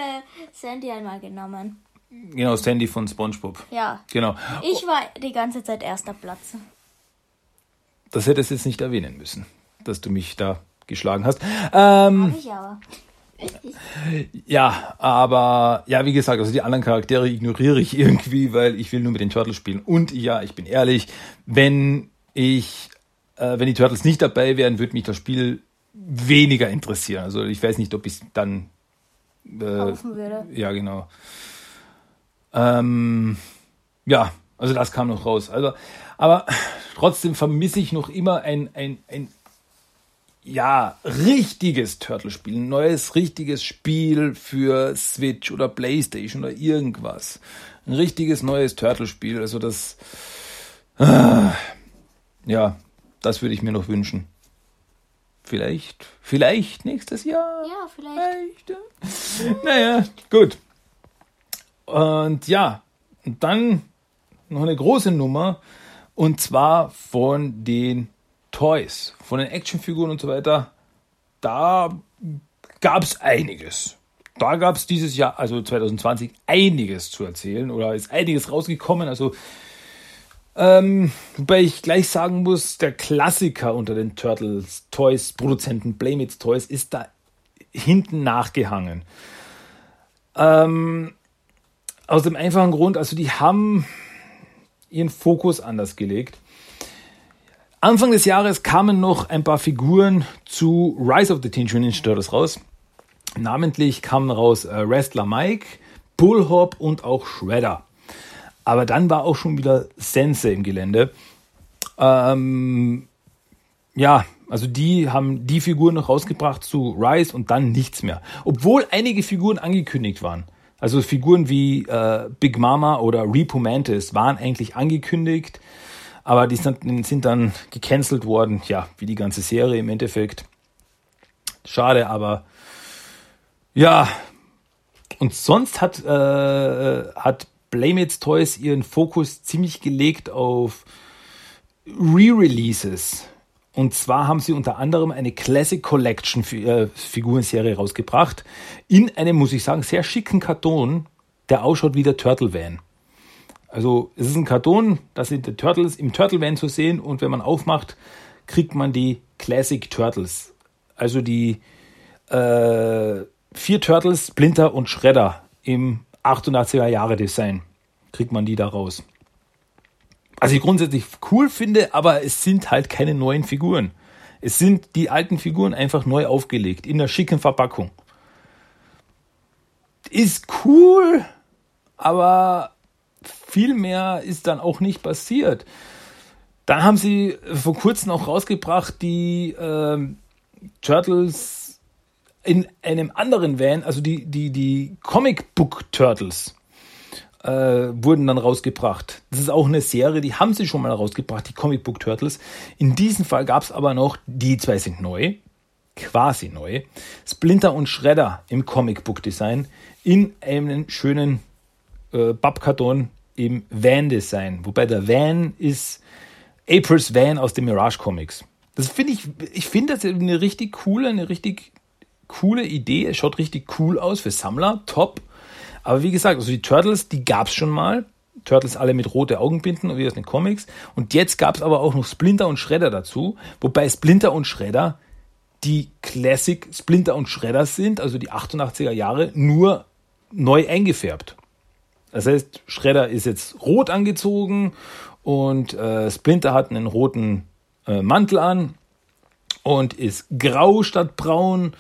Sandy einmal genommen. genau Sandy von SpongeBob. Ja. Genau. Ich war die ganze Zeit erster Platz. Das hättest du jetzt nicht erwähnen müssen, dass du mich da geschlagen hast. Ähm, Ich aber. ja, aber ja, wie gesagt, also die anderen Charaktere ignoriere ich irgendwie, weil ich will nur mit den Turtles spielen. Und ja, ich bin ehrlich, wenn ich, äh, wenn die Turtles nicht dabei wären, würde mich das Spiel weniger interessieren. Also ich weiß nicht, ob ich dann äh, ja, genau. Ähm, ja, also das kam noch raus. Also, aber trotzdem vermisse ich noch immer ein, ein, ein ja, richtiges Turtle-Spiel. Ein neues, richtiges Spiel für Switch oder Playstation oder irgendwas. Ein richtiges neues Turtle-Spiel. Also das, ah, ja, das würde ich mir noch wünschen. Vielleicht, vielleicht nächstes Jahr. Ja, vielleicht. Vielleicht. ja. Naja, gut. Und ja, und dann noch eine große Nummer. Und zwar von den Toys, von den Actionfiguren und so weiter. Da gab es einiges. Da gab es dieses Jahr, also 2020, einiges zu erzählen oder ist einiges rausgekommen. Also, ähm, wobei ich gleich sagen muss, der Klassiker unter den Turtles Toys Produzenten Playmates Toys ist da hinten nachgehangen. Ähm, aus dem einfachen Grund, also die haben ihren Fokus anders gelegt. Anfang des Jahres kamen noch ein paar Figuren zu Rise of the Teenage Mutant Ninja Turtles raus. Namentlich kamen raus äh, Wrestler Mike, Bullhop und auch Shredder. Aber dann war auch schon wieder Sensei im Gelände. Ähm, ja, also die haben die Figuren noch rausgebracht zu Rise und dann nichts mehr. Obwohl einige Figuren angekündigt waren. Also Figuren wie äh, Big Mama oder Repo Mantis waren eigentlich angekündigt, aber die sind, sind dann gecancelt worden. Ja, wie die ganze Serie im Endeffekt. Schade, aber ja. Und sonst hat, äh, hat Playmates Toys ihren Fokus ziemlich gelegt auf Re-Releases. Und zwar haben sie unter anderem eine Classic Collection äh, Figurenserie rausgebracht. In einem, muss ich sagen, sehr schicken Karton, der ausschaut wie der Turtle Van. Also es ist ein Karton, da sind die Turtles im Turtle Van zu sehen und wenn man aufmacht, kriegt man die Classic Turtles. Also die äh, vier Turtles, Splinter und Shredder im 88er Jahre Design. Kriegt man die da raus. Was ich grundsätzlich cool finde, aber es sind halt keine neuen Figuren. Es sind die alten Figuren einfach neu aufgelegt, in einer schicken Verpackung. Ist cool, aber viel mehr ist dann auch nicht passiert. Dann haben sie vor kurzem auch rausgebracht, die äh, Turtles in einem anderen Van, also die, die, die Comic Book Turtles äh, wurden dann rausgebracht. Das ist auch eine Serie, die haben sie schon mal rausgebracht, die Comic Book Turtles. In diesem Fall gab es aber noch, die zwei sind neu, quasi neu, Splinter und Shredder im Comic Book Design in einem schönen äh, Babkarton im Van-Design. Wobei der Van ist April's Van aus den Mirage Comics. Das finde ich, ich finde das eine richtig coole, eine richtig coole Idee. Es schaut richtig cool aus für Sammler, top. Aber wie gesagt, also die Turtles, die gab es schon mal. Turtles alle mit rote Augenbinden, wie aus den Comics. Und jetzt gab es aber auch noch Splinter und Shredder dazu. Wobei Splinter und Shredder die Classic Splinter und Shredder sind, also die 88er Jahre, nur neu eingefärbt. Das heißt, Shredder ist jetzt rot angezogen und äh, Splinter hat einen roten äh, Mantel an und ist grau statt braun.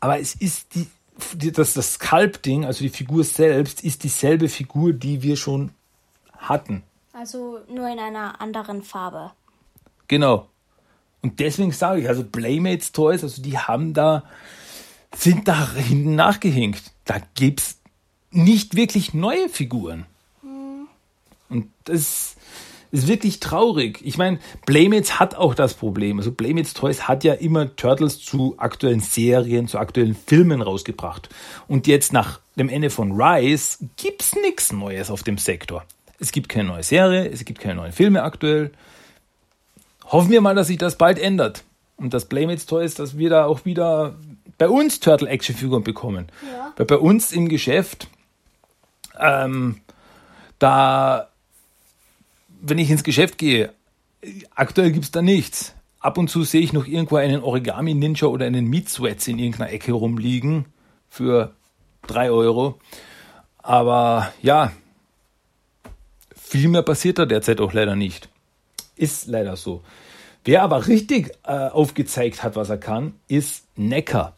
Aber es ist die, die das, das Sculpting, also die Figur selbst, ist dieselbe Figur, die wir schon hatten. Also nur in einer anderen Farbe. Genau. Und deswegen sage ich, also Playmates Toys, also die haben da, sind da hinten nachgehinkt. Da gibt's nicht wirklich neue Figuren. Und das ist wirklich traurig. Ich meine, Playmates hat auch das Problem. Also Playmates Toys hat ja immer Turtles zu aktuellen Serien, zu aktuellen Filmen rausgebracht. Und jetzt nach dem Ende von Rise gibt's nichts Neues auf dem Sektor. Es gibt keine neue Serie, es gibt keine neuen Filme aktuell. Hoffen wir mal, dass sich das bald ändert. Und das Playmates Toys, dass wir da auch wieder bei uns Turtle-Action-Figuren bekommen. Ja. Weil bei uns im Geschäft, ähm, da, wenn ich ins Geschäft gehe, aktuell gibt's da nichts. Ab und zu sehe ich noch irgendwo einen Origami Ninja oder einen Meat Sweats in irgendeiner Ecke rumliegen für drei Euro. Aber ja, viel mehr passiert da derzeit auch leider nicht. Ist leider so. Wer aber richtig äh, aufgezeigt hat, was er kann, ist Necker.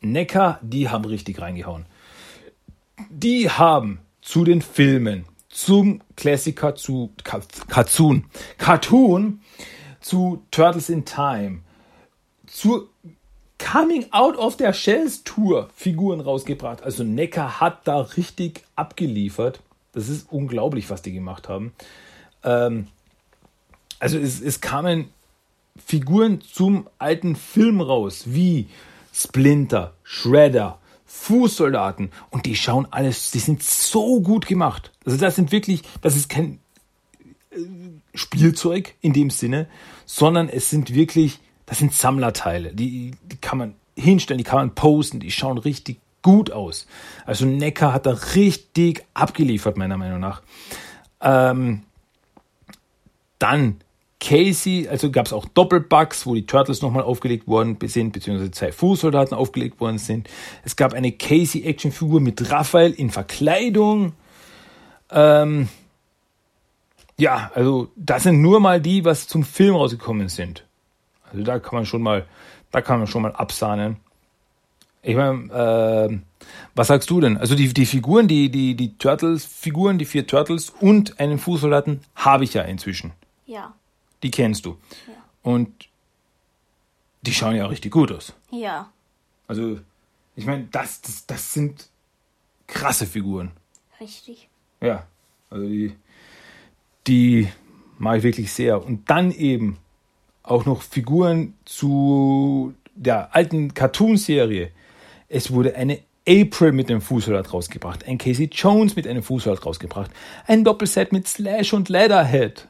Necker, die haben richtig reingehauen. Die haben zu den Filmen, zum Klassiker, zu Cartoon, Cartoon, zu Turtles in Time, zur Coming Out of their Shells Tour Figuren rausgebracht. Also Necker hat da richtig abgeliefert. Das ist unglaublich, was die gemacht haben. Ähm, also es, es kamen Figuren zum alten Film raus, wie Splinter, Shredder, Fußsoldaten und die schauen alles, die sind so gut gemacht. Also das sind wirklich, das ist kein äh, Spielzeug in dem Sinne, sondern es sind wirklich, das sind Sammlerteile, die, die kann man hinstellen, die kann man posten, die schauen richtig gut aus. Also Necker hat da richtig abgeliefert, meiner Meinung nach. Ähm, dann Casey, also gab es auch Doppelbugs, wo die Turtles nochmal aufgelegt worden sind, beziehungsweise zwei Fußsoldaten aufgelegt worden sind. Es gab eine Casey-Actionfigur mit Raphael in Verkleidung. Ähm, ja, also das sind nur mal die, was zum Film rausgekommen sind. Also da kann man schon mal, da kann man schon mal absahnen. Ich meine, äh, was sagst du denn? Also die, die Figuren, die, die, die Turtles-Figuren, die vier Turtles und einen Fußsoldaten habe ich ja inzwischen. Ja. Die kennst du. Und die schauen ja richtig gut aus. Ja. Also, ich meine, das, das, das sind krasse Figuren. Richtig. Ja, also die, die mag ich wirklich sehr. Und dann eben auch noch Figuren zu der alten Cartoon-Serie. Es wurde eine April mit dem Fußsoldat rausgebracht, ein Casey Jones mit einem Fußsoldat rausgebracht, ein Doppelset mit Slash und Leatherhead.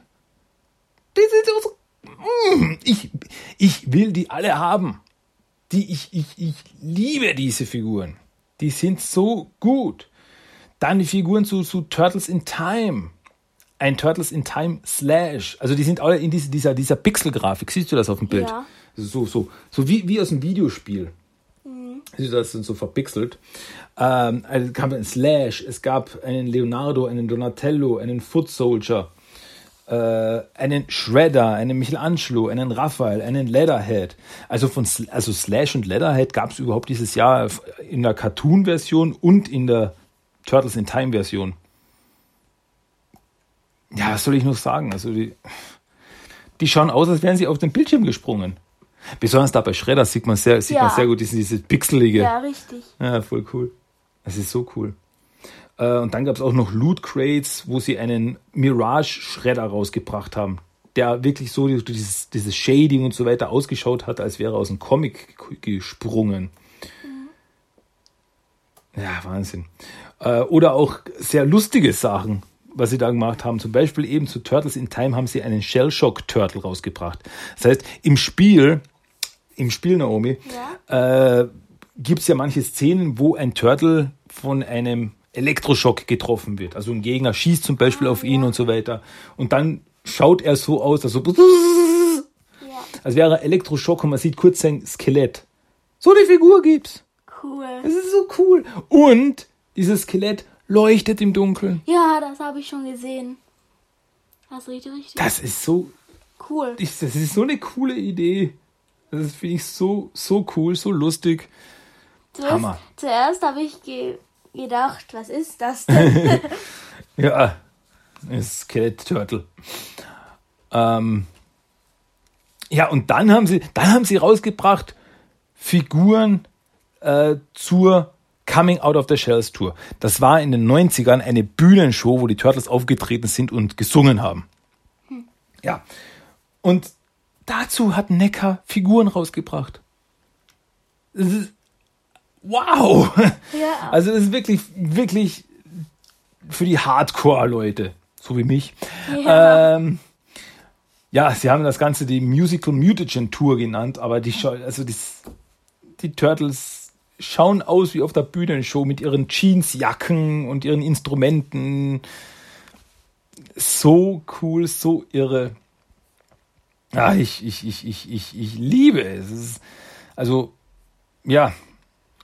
Die sind so, mm, ich, ich will die alle haben. Die, ich, ich, ich liebe diese Figuren. Die sind so gut. Dann die Figuren zu, zu Turtles in Time. Ein Turtles in Time Slash. Also die sind alle in diese, dieser, dieser Pixel-Grafik. Siehst du das auf dem Bild? Ja. So, so, so wie, wie aus einem Videospiel. Du das sind so verpixelt. Ähm, also es gab einen Slash, es gab einen Leonardo, einen Donatello, einen Foot Soldier, äh, einen Shredder, einen Michelangelo, einen Raphael, einen Leatherhead. Also von also Slash und Leatherhead gab es überhaupt dieses Jahr in der Cartoon-Version und in der Turtles in Time-Version. Ja, was soll ich noch sagen? Also die, die schauen aus, als wären sie auf den Bildschirm gesprungen. Besonders da bei Shredder sieht man sehr, sieht Ja. man sehr gut diese, diese pixelige. Ja, richtig. Ja, voll cool. Das ist so cool. Äh, und dann gab es auch noch Loot Crates, wo sie einen Mirage-Schredder rausgebracht haben, der wirklich so dieses, dieses Shading und so weiter ausgeschaut hat, als wäre er aus einem Comic gesprungen. Ja, Wahnsinn. Äh, oder auch sehr lustige Sachen, was sie da gemacht haben. Zum Beispiel eben zu Turtles in Time haben sie einen Shellshock Turtle rausgebracht. Das heißt, im Spiel, im Spiel Naomi, äh, gibt es ja manche Szenen, wo ein Turtle von einem Elektroschock getroffen wird. Also ein Gegner schießt zum Beispiel auf ihn und so weiter. Und dann schaut er so aus, also als wäre er Elektroschock und man sieht kurz sein Skelett. So eine Figur gibt's. Cool. Das ist so cool. Und dieses Skelett leuchtet im Dunkeln. Ja, das habe ich schon gesehen. Das ist richtig, richtig Das ist so, cool. ich, das ist so eine coole Idee. Das finde ich so, so cool, so lustig. Zuerst, Hammer. zuerst habe ich ge gedacht, was ist das denn? Ja, ist Skelett Turtle. Ähm, ja, und dann haben sie, dann haben sie rausgebracht Figuren äh, zur Coming Out of the Shells Tour. Das war in den 90ern eine Bühnenshow, wo die Turtles aufgetreten sind und gesungen haben. Ja. Und dazu hat Neckar Figuren rausgebracht. Wow! Ja. Also das ist wirklich, wirklich für die Hardcore-Leute, so wie mich. Ja. Ähm, ja, sie haben das Ganze die Musical Mutagen Tour genannt, aber die, also das, die Turtles schauen aus wie auf der Bühnenshow mit ihren Jeansjacken und ihren Instrumenten. So cool, so irre. Ja, ich, ich, ich, ich, ich, ich liebe es. es ist, also, ja.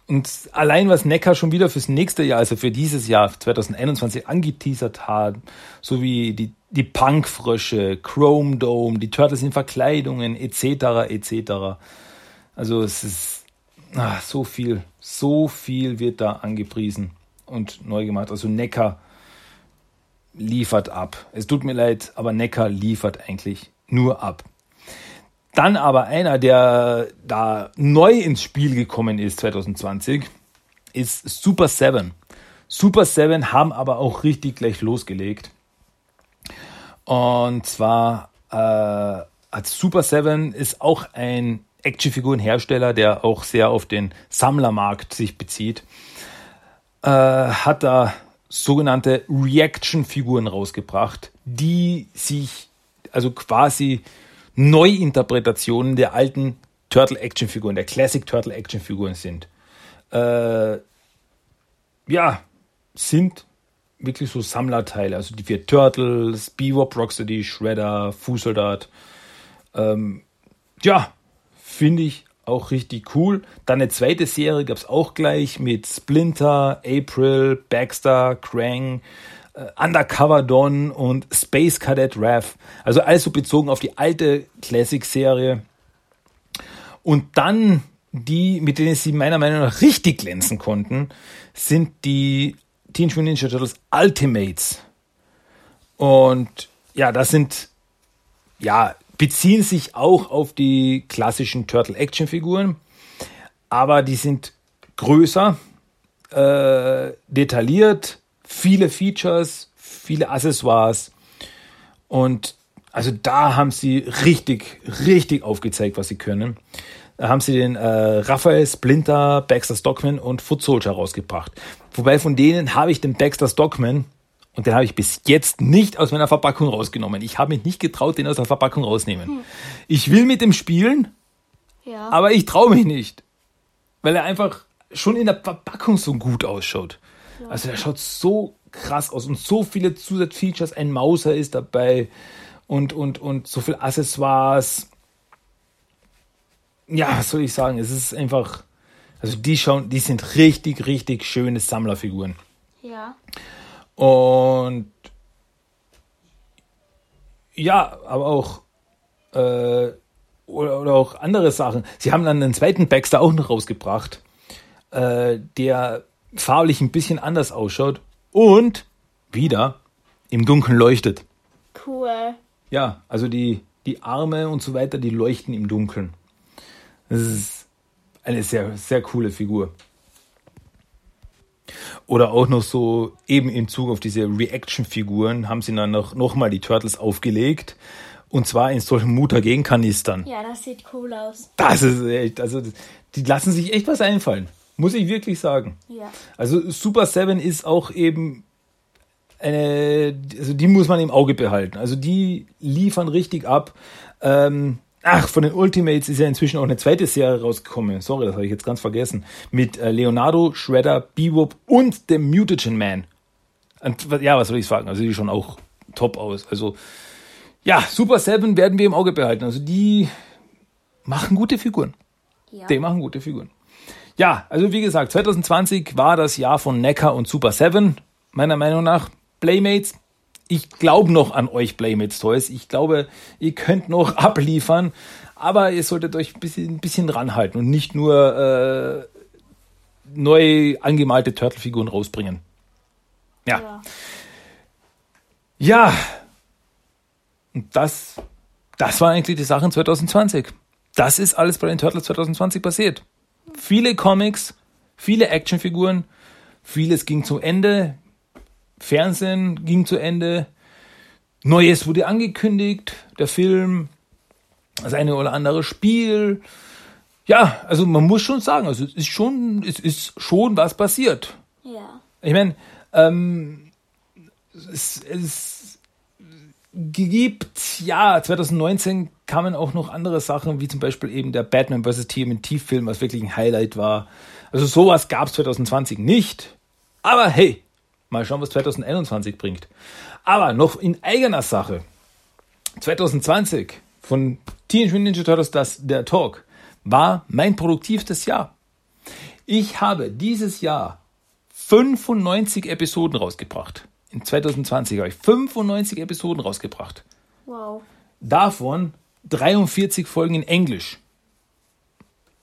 Und allein was Neckar schon wieder fürs nächste Jahr, also für dieses Jahr 2021 angeteasert hat, so wie die, die Punkfrösche, Chrome Dome, die Turtles in Verkleidungen, etc., etc. Also es ist ah, so viel, so viel wird da angepriesen und neu gemacht. Also Neckar liefert ab. Es tut mir leid, aber Neckar liefert eigentlich nur ab. Dann aber einer, der da neu ins Spiel gekommen ist 2020, ist Super Seven. Super Seven haben aber auch richtig gleich losgelegt. Und zwar äh, hat Super Seven ist auch ein Actionfigurenhersteller, der auch sehr auf den Sammlermarkt sich bezieht. Äh, hat da sogenannte Reaction-Figuren rausgebracht, die sich also quasi Neuinterpretationen der alten Turtle-Action-Figuren, der Classic Turtle-Action-Figuren sind. Äh, ja, sind wirklich so Sammlerteile, also die vier Turtles, Bebop, Rocksteady, Shredder, Fußsoldat. Ähm, ja, finde ich auch richtig cool. Dann eine zweite Serie gab es auch gleich mit Splinter, April, Baxter, Krang, Undercover Don und Space Cadet Raph. Also alles so bezogen auf die alte Classic-Serie. Und dann die, mit denen sie meiner Meinung nach richtig glänzen konnten, sind die Teenage Mutant Ninja Turtles Ultimates. Und ja, das sind, ja, beziehen sich auch auf die klassischen Turtle-Action-Figuren, aber die sind größer, äh, detailliert, viele Features, viele Accessoires und also da haben sie richtig, richtig aufgezeigt, was sie können. Da haben sie den äh, Raphael, Splinter, Baxter Stockman und Foot Soldier rausgebracht. Wobei von denen habe ich den Baxter Stockman und den habe ich bis jetzt nicht aus meiner Verpackung rausgenommen. Ich habe mich nicht getraut, den aus der Verpackung rausnehmen. Ich will mit dem spielen, ja. aber ich traue mich nicht. Weil er einfach schon in der Verpackung so gut ausschaut. Also der schaut so krass aus und so viele Zusatzfeatures. Ein Mauser ist dabei und, und, und so viel Accessoires. Ja, was soll ich sagen? Es ist einfach, also die schauen, die sind richtig, richtig schöne Sammlerfiguren. ja. Und ja, aber auch äh, oder, oder auch andere Sachen. Sie haben dann einen zweiten Baxter auch noch rausgebracht, äh, der farblich ein bisschen anders ausschaut und wieder im Dunkeln leuchtet. Cool. Ja, also die, die Arme und so weiter, die leuchten im Dunkeln. Das ist eine sehr, sehr coole Figur. Oder auch noch so, eben in Zug auf diese Reaction-Figuren, haben sie dann noch, noch mal die Turtles aufgelegt. Und zwar in solchen Mutagen-Kanistern. Ja, das sieht cool aus. Das ist echt, also die lassen sich echt was einfallen. Muss ich wirklich sagen. Ja. Also Super Seven ist auch eben eine, also die muss man im Auge behalten. Also die liefern richtig ab. Ähm, ach, von den Ultimates ist ja inzwischen auch eine zweite Serie rausgekommen. Sorry, das habe ich jetzt ganz vergessen. Mit äh, Leonardo, Shredder, Bebop und dem Mutagen Man. Und, ja, was soll ich sagen? Also die schauen auch top aus. Also ja, Super Seven werden wir im Auge behalten. Also die machen gute Figuren. Ja. Die machen gute Figuren. Ja, also wie gesagt, 2020 war das Jahr von Neckar und Super Seven. Meiner Meinung nach Playmates. Ich glaube noch an euch Playmates Toys. Ich glaube, ihr könnt noch abliefern, aber ihr solltet euch ein bisschen, ein bisschen ranhalten und nicht nur äh, neu angemalte Turtle-Figuren rausbringen. Ja. Ja. Ja. Und das, das waren eigentlich die Sachen 2020. Das ist alles bei den Turtles 2020 passiert. Viele Comics, viele Actionfiguren, vieles ging zum Ende. Fernsehen ging zu Ende. Neues wurde angekündigt, der Film, das eine oder andere Spiel. Ja, also man muss schon sagen, also es ist schon, es ist schon was passiert. Ja. Ich meine, ähm, es, es gibt, ja, 2019 kamen auch noch andere Sachen, wie zum Beispiel eben der Batman vs. TMNT-Film, was wirklich ein Highlight war. Also sowas gab es 2020 nicht. Aber hey, mal schauen, was 2021 bringt. Aber noch in eigener Sache. 2020 von Teenage Mutant Ninja Turtles, das, der Talk, war mein produktivstes Jahr. Ich habe dieses Jahr 95 Episoden rausgebracht. In 2020 habe ich 95 Episoden rausgebracht. Wow. Davon 43 Folgen in Englisch.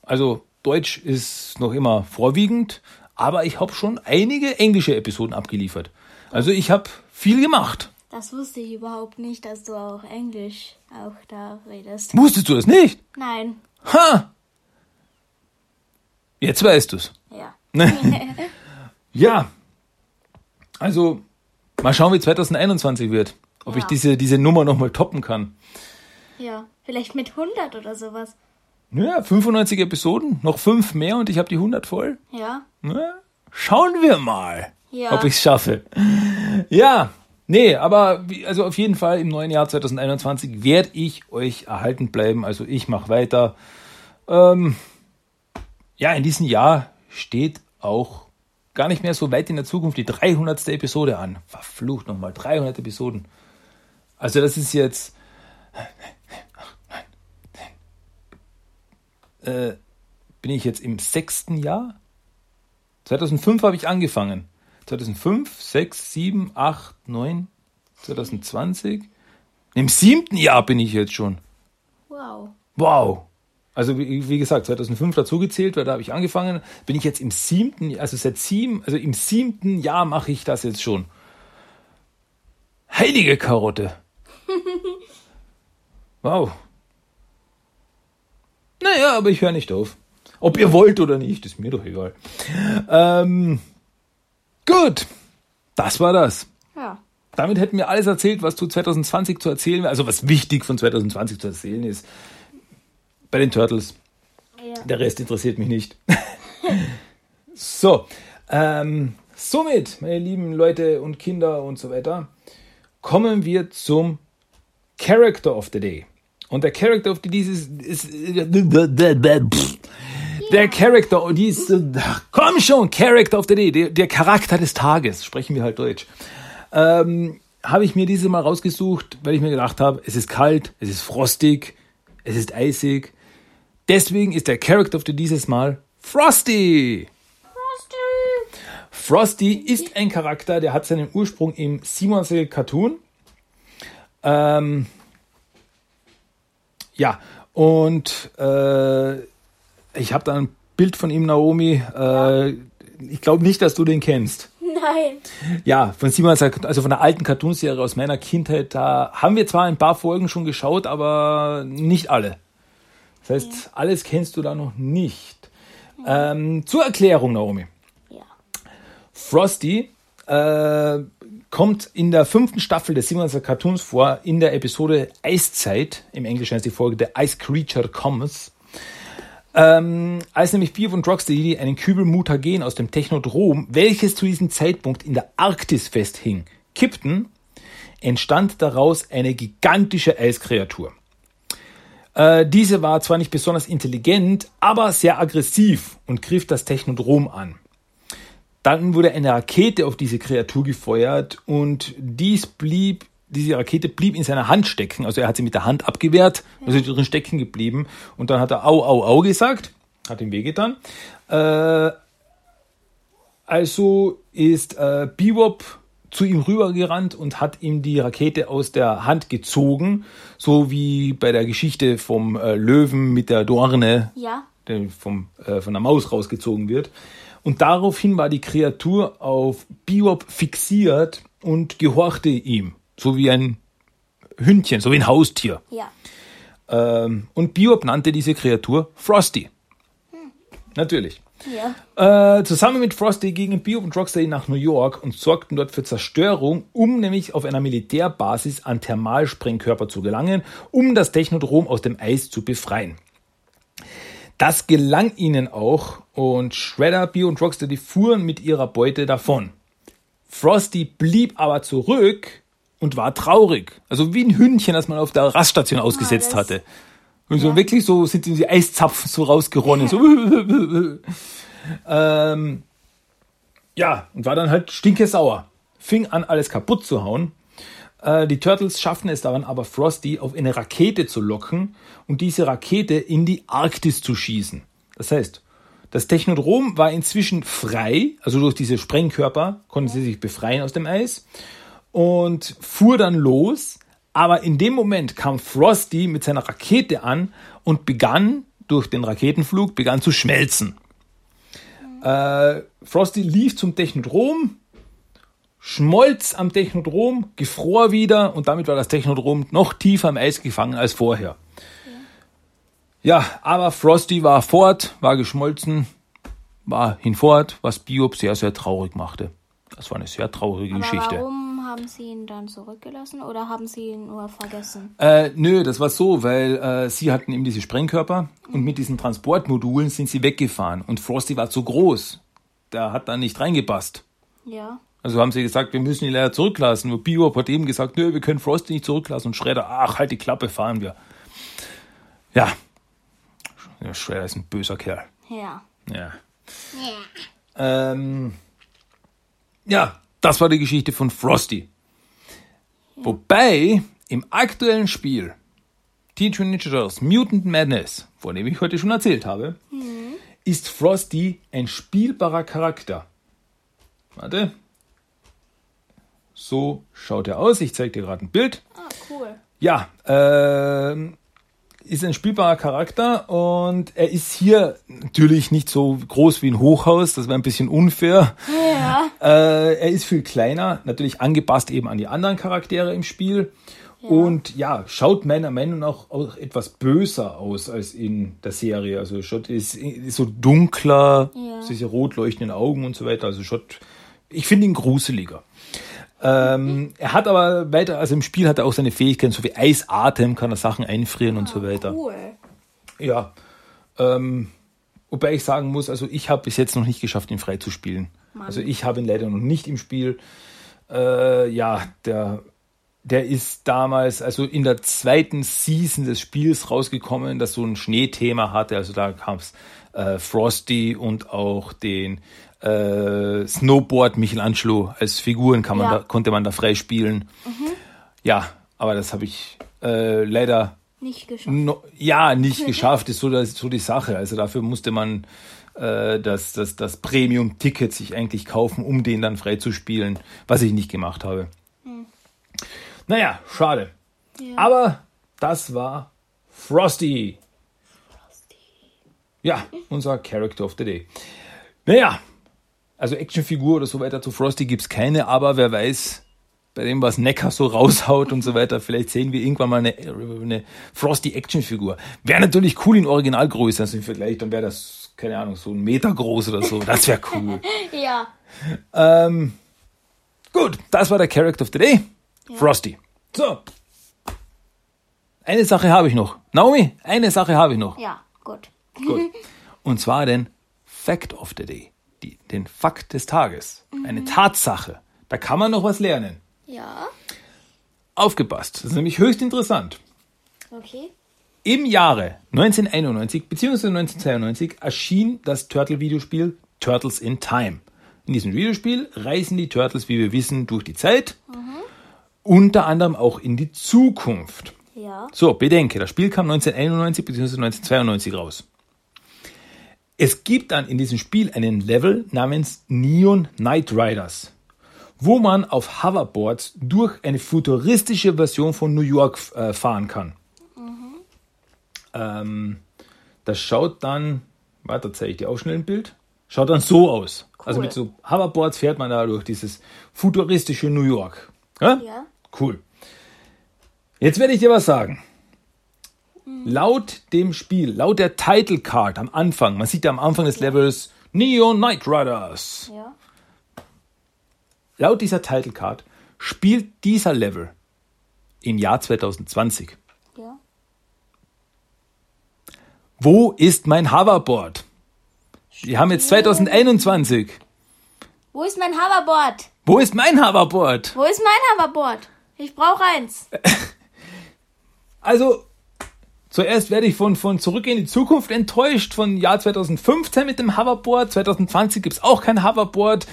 Also Deutsch ist noch immer vorwiegend, aber ich habe schon einige englische Episoden abgeliefert. Also ich habe viel gemacht. Das wusste ich überhaupt nicht, dass du auch Englisch auch da redest. Wusstest du das nicht? Nein. Ha! Jetzt weißt du's. Ja. Ja. Also, mal schauen, wie 2021 wird. Ob Ja. ich diese, diese Nummer nochmal toppen kann. Ja. Vielleicht mit 100 oder sowas. Ja, 95 Episoden, noch fünf mehr und ich habe die 100 voll. Ja. Na, schauen wir mal, Ja. ob ich es schaffe. Ja, nee, aber wie- also auf jeden Fall im neuen Jahr 2021 werde ich euch erhalten bleiben. Also ich mache weiter. Ähm, ja, in diesem Jahr steht auch gar nicht mehr so weit in der Zukunft die 300. Episode an. Verflucht nochmal, 300 Episoden. Also das ist jetzt... Äh, bin ich jetzt im sechsten Jahr? 2005 habe ich angefangen. 2005, 6, 7, 8, 9, 2020. Im siebten Jahr bin ich jetzt schon. Wow. Wow. Also wie, wie gesagt, 2005 dazugezählt, weil da habe ich angefangen. Bin ich jetzt im siebten, also seit sieben, also im siebten Jahr mache ich das jetzt schon. Heilige Karotte. Wow. Naja, aber ich höre nicht auf. Ob ihr wollt oder nicht, ist mir doch egal. Ähm, gut, das war das. Ja. Damit hätten wir alles erzählt, was zu 2020 zu erzählen wäre. Also was wichtig von 2020 zu erzählen ist. Bei den Turtles. Ja. Der Rest interessiert mich nicht. so, ähm, somit, meine lieben Leute und Kinder und so weiter, kommen wir zum Character of the Day. Und der Character of the Day ist, ist der Character und die ist, komm schon, Character of the Day, der, der Charakter des Tages, sprechen wir halt Deutsch. Ähm, habe ich mir diese mal rausgesucht, weil ich mir gedacht habe, es ist kalt, es ist frostig, es ist eisig. Deswegen ist der Character of the dieses Mal Frosty. Frosty ist ein Charakter, der hat seinen Ursprung im Simonsel Cartoon. Ähm, ja, und äh, ich habe da ein Bild von ihm, Naomi. Äh, ich glaube nicht, dass du den kennst. Nein. Ja, von Simons, also von der alten Cartoonserie aus meiner Kindheit, da haben wir zwar ein paar Folgen schon geschaut, aber nicht alle. Das heißt, alles kennst du da noch nicht. Ähm, zur Erklärung, Naomi. Ja. Frosty äh, kommt in der fünften Staffel des Simonser Cartoons vor, in der Episode Eiszeit. Im Englischen heißt die Folge The Ice Creature Comes. Ähm, als nämlich Beef und Rocksteady einen Kübel Mutagen aus dem Technodrom, welches zu diesem Zeitpunkt in der Arktis festhing, kippten, entstand daraus eine gigantische Eiskreatur. Äh, diese war zwar nicht besonders intelligent, aber sehr aggressiv und griff das Technodrom an. Dann wurde eine Rakete auf diese Kreatur gefeuert und dies blieb, diese Rakete blieb in seiner Hand stecken. Also er hat sie mit der Hand abgewehrt, also drin stecken geblieben. Und dann hat er au, au, au gesagt, hat ihm wehgetan. Äh, also ist äh, Bebop zu ihm rübergerannt und hat ihm die Rakete aus der Hand gezogen, so wie bei der Geschichte vom äh, Löwen mit der Dorne Ja. der vom, äh, von der Maus rausgezogen wird. Und daraufhin war die Kreatur auf Biop fixiert und gehorchte ihm, so wie ein Hündchen, so wie ein Haustier. Ja. Ähm, und Biop nannte diese Kreatur Frosty. Natürlich. Ja. Äh, zusammen mit Frosty gingen Biop und Rocksteady nach New York und sorgten dort für Zerstörung, um nämlich auf einer Militärbasis an Thermalsprengkörper zu gelangen, um das Technodrom aus dem Eis zu befreien. Das gelang ihnen auch und Shredder, Bio und Rocksteady fuhren mit ihrer Beute davon. Frosty blieb aber zurück und war traurig. Also wie ein Hündchen, das man auf der Raststation ausgesetzt das- hatte. Und so wirklich so sind die Eiszapfen so rausgeronnen. So. ähm, ja, und war dann halt stinkesauer. Fing an, alles kaputt zu hauen. Äh, die Turtles schaffen es daran aber, Frosty auf eine Rakete zu locken und diese Rakete in die Arktis zu schießen. Das heißt, das Technodrom war inzwischen frei, also durch diese Sprengkörper konnten sie sich befreien aus dem Eis und fuhr dann los. Aber in dem Moment kam Frosty mit seiner Rakete an und begann durch den Raketenflug begann zu schmelzen. Äh, Frosty lief zum Technodrom, schmolz am Technodrom, gefror wieder und damit war das Technodrom noch tiefer im Eis gefangen als vorher. Ja, aber Frosty war fort, war geschmolzen, war hinfort, was Biop sehr, sehr traurig machte. Das war eine sehr traurige Aber Geschichte. warum haben sie ihn dann zurückgelassen oder haben sie ihn nur vergessen? Äh, nö, das war so, weil äh, sie hatten eben diese Sprengkörper und mit diesen Transportmodulen sind sie weggefahren und Frosty war zu groß. Der hat da nicht reingepasst. Ja. Also haben sie gesagt, wir müssen ihn leider zurücklassen. Und Biop hat eben gesagt, nö, wir können Frosty nicht zurücklassen. Und Schredder, ach, halt die Klappe, fahren wir. Ja. ja Schredder ist ein böser Kerl. Ja. Ja. Ähm, ja, das war die Geschichte von Frosty. Wobei im aktuellen Spiel Teenage Mutant Ninja Turtles Mutant Madness, von dem ich heute schon erzählt habe, ist Frosty ein spielbarer Charakter. Warte. So schaut er aus. Ich zeige dir gerade ein Bild. Ah, cool. Ja, ähm, ist ein spielbarer Charakter und er ist hier natürlich nicht so groß wie ein Hochhaus, das wäre ein bisschen unfair. Ja. Äh, er ist viel kleiner, natürlich angepasst eben an die anderen Charaktere im Spiel. Und ja, schaut meiner Meinung nach auch etwas böser aus als in der Serie. Also schaut ist, ist so dunkler, Ja. diese rot leuchtenden Augen und so weiter. Also schaut, ich finde ihn gruseliger. Ähm, er hat aber weiter, also im Spiel hat er auch seine Fähigkeiten, so wie Eisatem, kann er Sachen einfrieren und so weiter. Cool. Ja. Ähm, wobei ich sagen muss, also ich habe bis jetzt noch nicht geschafft, ihn frei zu spielen. Also ich habe ihn leider noch nicht im Spiel. Äh, ja, der, der ist damals, also in der zweiten Season des Spiels rausgekommen, das so ein Schneethema hatte. Also da kam es äh, Frosty und auch den äh, Snowboard Michelangelo als Figuren kann man Ja. da, konnte man da frei spielen. Ja, aber das habe ich äh, leider Nicht geschafft. No, ja, nicht geschafft, ist so, das, so die Sache. Also dafür musste man äh, das, das, das Premium-Ticket sich eigentlich kaufen, um den dann frei zu spielen, was ich nicht gemacht habe. Naja, schade. Aber das war Frosty. Ja, unser Character of the Day. Naja, also Actionfigur oder so weiter zu Frosty gibt's keine, aber wer weiß, bei dem, was Necker so raushaut und so weiter, vielleicht sehen wir irgendwann mal eine, eine Frosty-Actionfigur. Wäre natürlich cool in Originalgröße, also im Vergleich, dann wäre das, keine Ahnung, so ein Meter groß oder so. Das wäre cool. Ja. ähm, gut, das war der Character of the Day. Frosty. So. Eine Sache habe ich noch. Naomi, eine Sache habe ich noch. Ja, gut. Gut. Und zwar den Fact of the Day. Die, den Fakt des Tages. Eine Tatsache. Da kann man noch was lernen. Ja. Aufgepasst. Das ist nämlich höchst interessant. Okay. Im Jahre 1991 bzw. 1992 erschien das Turtle-Videospiel Turtles in Time. In diesem Videospiel reisen die Turtles, wie wir wissen, durch die Zeit, unter anderem auch in die Zukunft. Ja. So, bedenke, das Spiel kam 1991 bzw. 1992 raus. Es gibt dann in diesem Spiel einen Level namens Neon Knight Riders, wo man auf Hoverboards durch eine futuristische Version von New York äh, fahren kann. Ähm, das schaut dann, warte, zeige ich dir auch schnell ein Bild. Schaut dann so aus. Also Cool. mit so Hoverboards fährt man da durch dieses futuristische New York. Ja? Ja. Cool. Jetzt werde ich dir was sagen. Laut dem Spiel, laut der Title Card am Anfang, man sieht ja am Anfang des Levels Neon Knight Riders. Ja. Laut dieser Title Card spielt dieser Level im Jahr 2020. Ja. Wo ist mein Hoverboard? Wir haben jetzt 2021. Wo ist mein Hoverboard? Wo ist mein Hoverboard? Wo ist mein Hoverboard? Ich brauche eins. Also, zuerst werde ich von, von Zurück in die Zukunft enttäuscht, von Jahr 2015 mit dem Hoverboard. 2020 gibt es auch kein Hoverboard.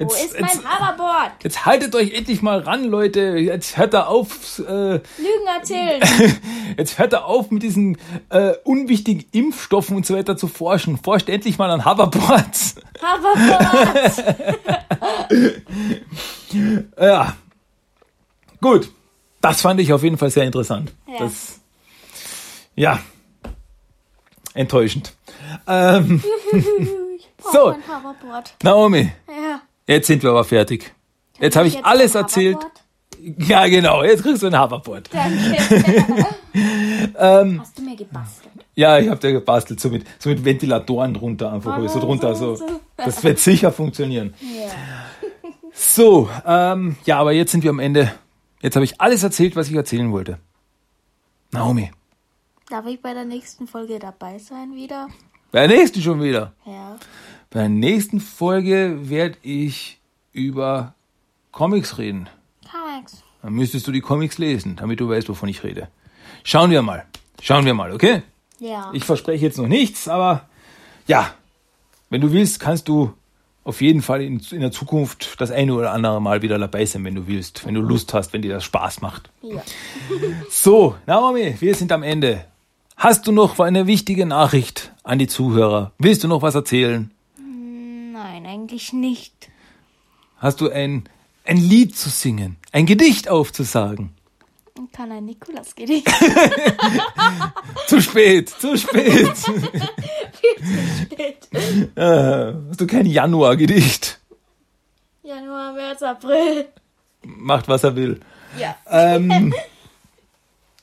Wo Jetzt, ist mein jetzt, Hoverboard? jetzt haltet euch endlich mal ran, Leute. Jetzt hört da auf, äh, Lügen erzählen. jetzt hört da auf mit diesen äh, unwichtigen Impfstoffen und so weiter zu forschen. Forscht endlich mal an Hoverboards. Hoverboard. Ja. Gut. Das fand ich auf jeden Fall sehr interessant. Ja. Das, ja. Enttäuschend. Ähm, So. Naomi, Ja. jetzt sind wir aber fertig. Jetzt habe ich Jetzt alles erzählt. Ja, genau. Jetzt kriegst du ein Hoverboard. Ähm. Hast du mir gebastelt? Ja, ich habe dir gebastelt, so mit, so mit Ventilatoren drunter, einfach Ah, so drunter. so. Das wird sicher funktionieren. Ja. So, ähm, ja, aber jetzt sind wir am Ende. Jetzt habe ich alles erzählt, was ich erzählen wollte. Naomi, Darf ich bei der nächsten Folge dabei sein wieder? bei der nächsten schon wieder. Ja. Bei der nächsten Folge werde ich über Comics reden. Comics. Dann müsstest du die Comics lesen, damit du weißt, wovon ich rede. Schauen wir mal. Schauen wir mal, okay? Ja. Ich verspreche jetzt noch nichts, aber ja, wenn du willst, kannst du auf jeden Fall in, in der Zukunft das eine oder andere Mal wieder dabei sein, wenn du willst, wenn du Lust hast, wenn dir das Spaß macht. ja. So, Naomi, wir sind am Ende. Hast du noch eine wichtige Nachricht an die Zuhörer? Willst du noch was erzählen? Nein, eigentlich nicht. Hast du ein, ein Lied zu singen? Ein Gedicht aufzusagen? Kann ein Nikolaus-Gedicht. Zu spät, zu spät. äh, hast du kein Januar-Gedicht? Januar, März, April. Macht, was er will. Ja. Ähm,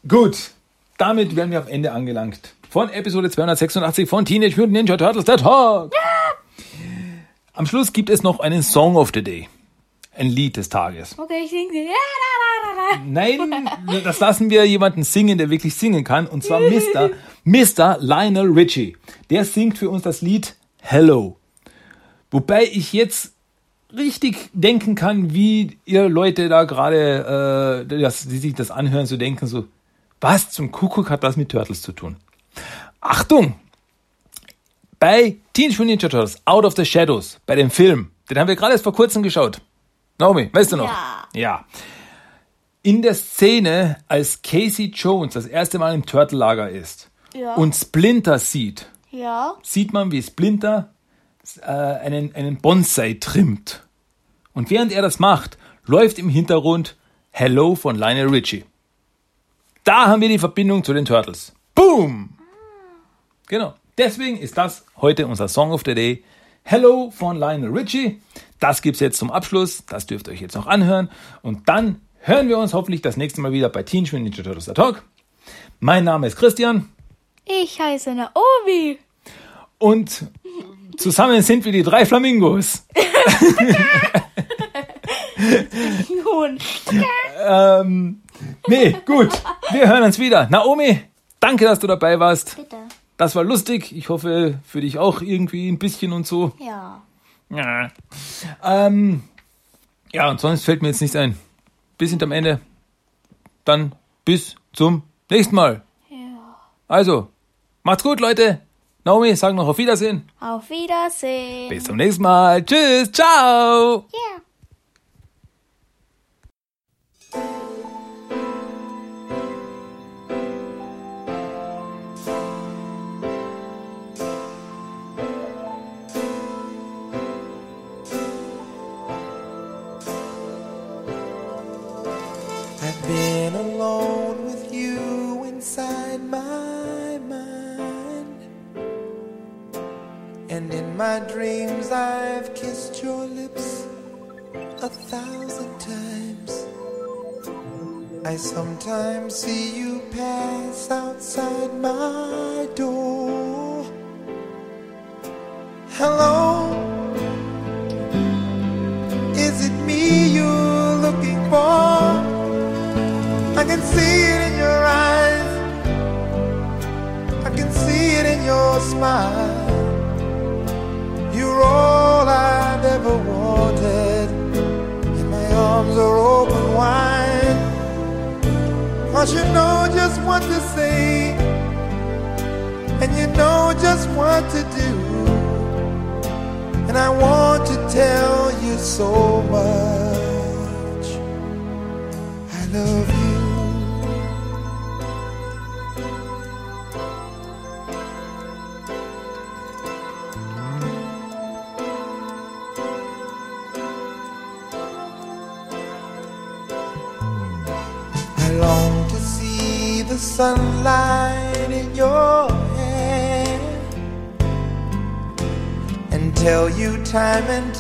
gut, damit wären wir am Ende angelangt. Von Episode 286 von Teenage Mutant Ninja Turtles, der Talk. Am Schluss gibt es noch einen Song of the Day. Ein Lied des Tages. Okay, ich singe sie. Ja. Nein, das lassen wir jemanden singen, der wirklich singen kann. Und zwar Mr. Mr. Lionel Richie. Der singt für uns das Lied Hello. Wobei ich jetzt richtig denken kann, wie ihr Leute da gerade, äh, das- die sich das anhören, so denken so, was zum Kuckuck hat das mit Turtles zu tun? Achtung! Bei Teenage Mutant Ninja Turtles, Out of the Shadows, bei dem Film, den haben wir gerade erst vor kurzem geschaut. Naomi, weißt du noch? Ja. Ja. In der Szene, als Casey Jones das erste Mal im Turtle-Lager ist Ja. und Splinter sieht, Ja. sieht man, wie Splinter äh, einen, einen Bonsai trimmt. Und während er das macht, läuft im Hintergrund Hello von Lionel Richie. Da haben wir die Verbindung zu den Turtles. Boom! Genau. Deswegen ist das heute unser Song of the Day. Hello von Lionel Richie. Das gibt's jetzt zum Abschluss. Das dürft ihr euch jetzt noch anhören. Und dann hören wir uns hoffentlich das nächste Mal wieder bei Teenage Mutant Ninja Turtles Talk. Mein Name ist Christian. Ich heiße Naomi. Und zusammen sind wir die drei Flamingos. Nun. Ähm, nee, gut. Wir hören uns wieder. Naomi, danke, dass du dabei warst. Bitte. Das war lustig. Ich hoffe, für dich auch irgendwie ein bisschen und so. Ja. Ja. Ähm, ja, und sonst fällt mir jetzt nichts ein. Sind am Ende. Dann bis zum nächsten Mal. Ja. Also, macht's gut, Leute. Naomi, sagen noch auf Wiedersehen. Auf Wiedersehen. Bis zum nächsten Mal. Tschüss, ciao. Yeah. My dreams I've kissed your lips a thousand times. I sometimes see you pass outside my door. Hello,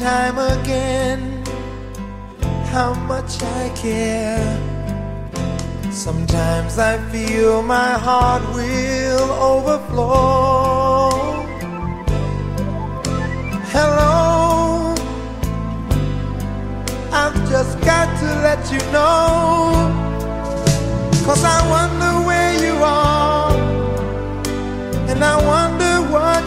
time again how much I care. Sometimes I feel my heart will overflow. Hello, I've just got to let you know. Cause I wonder where you are, and I wonder what.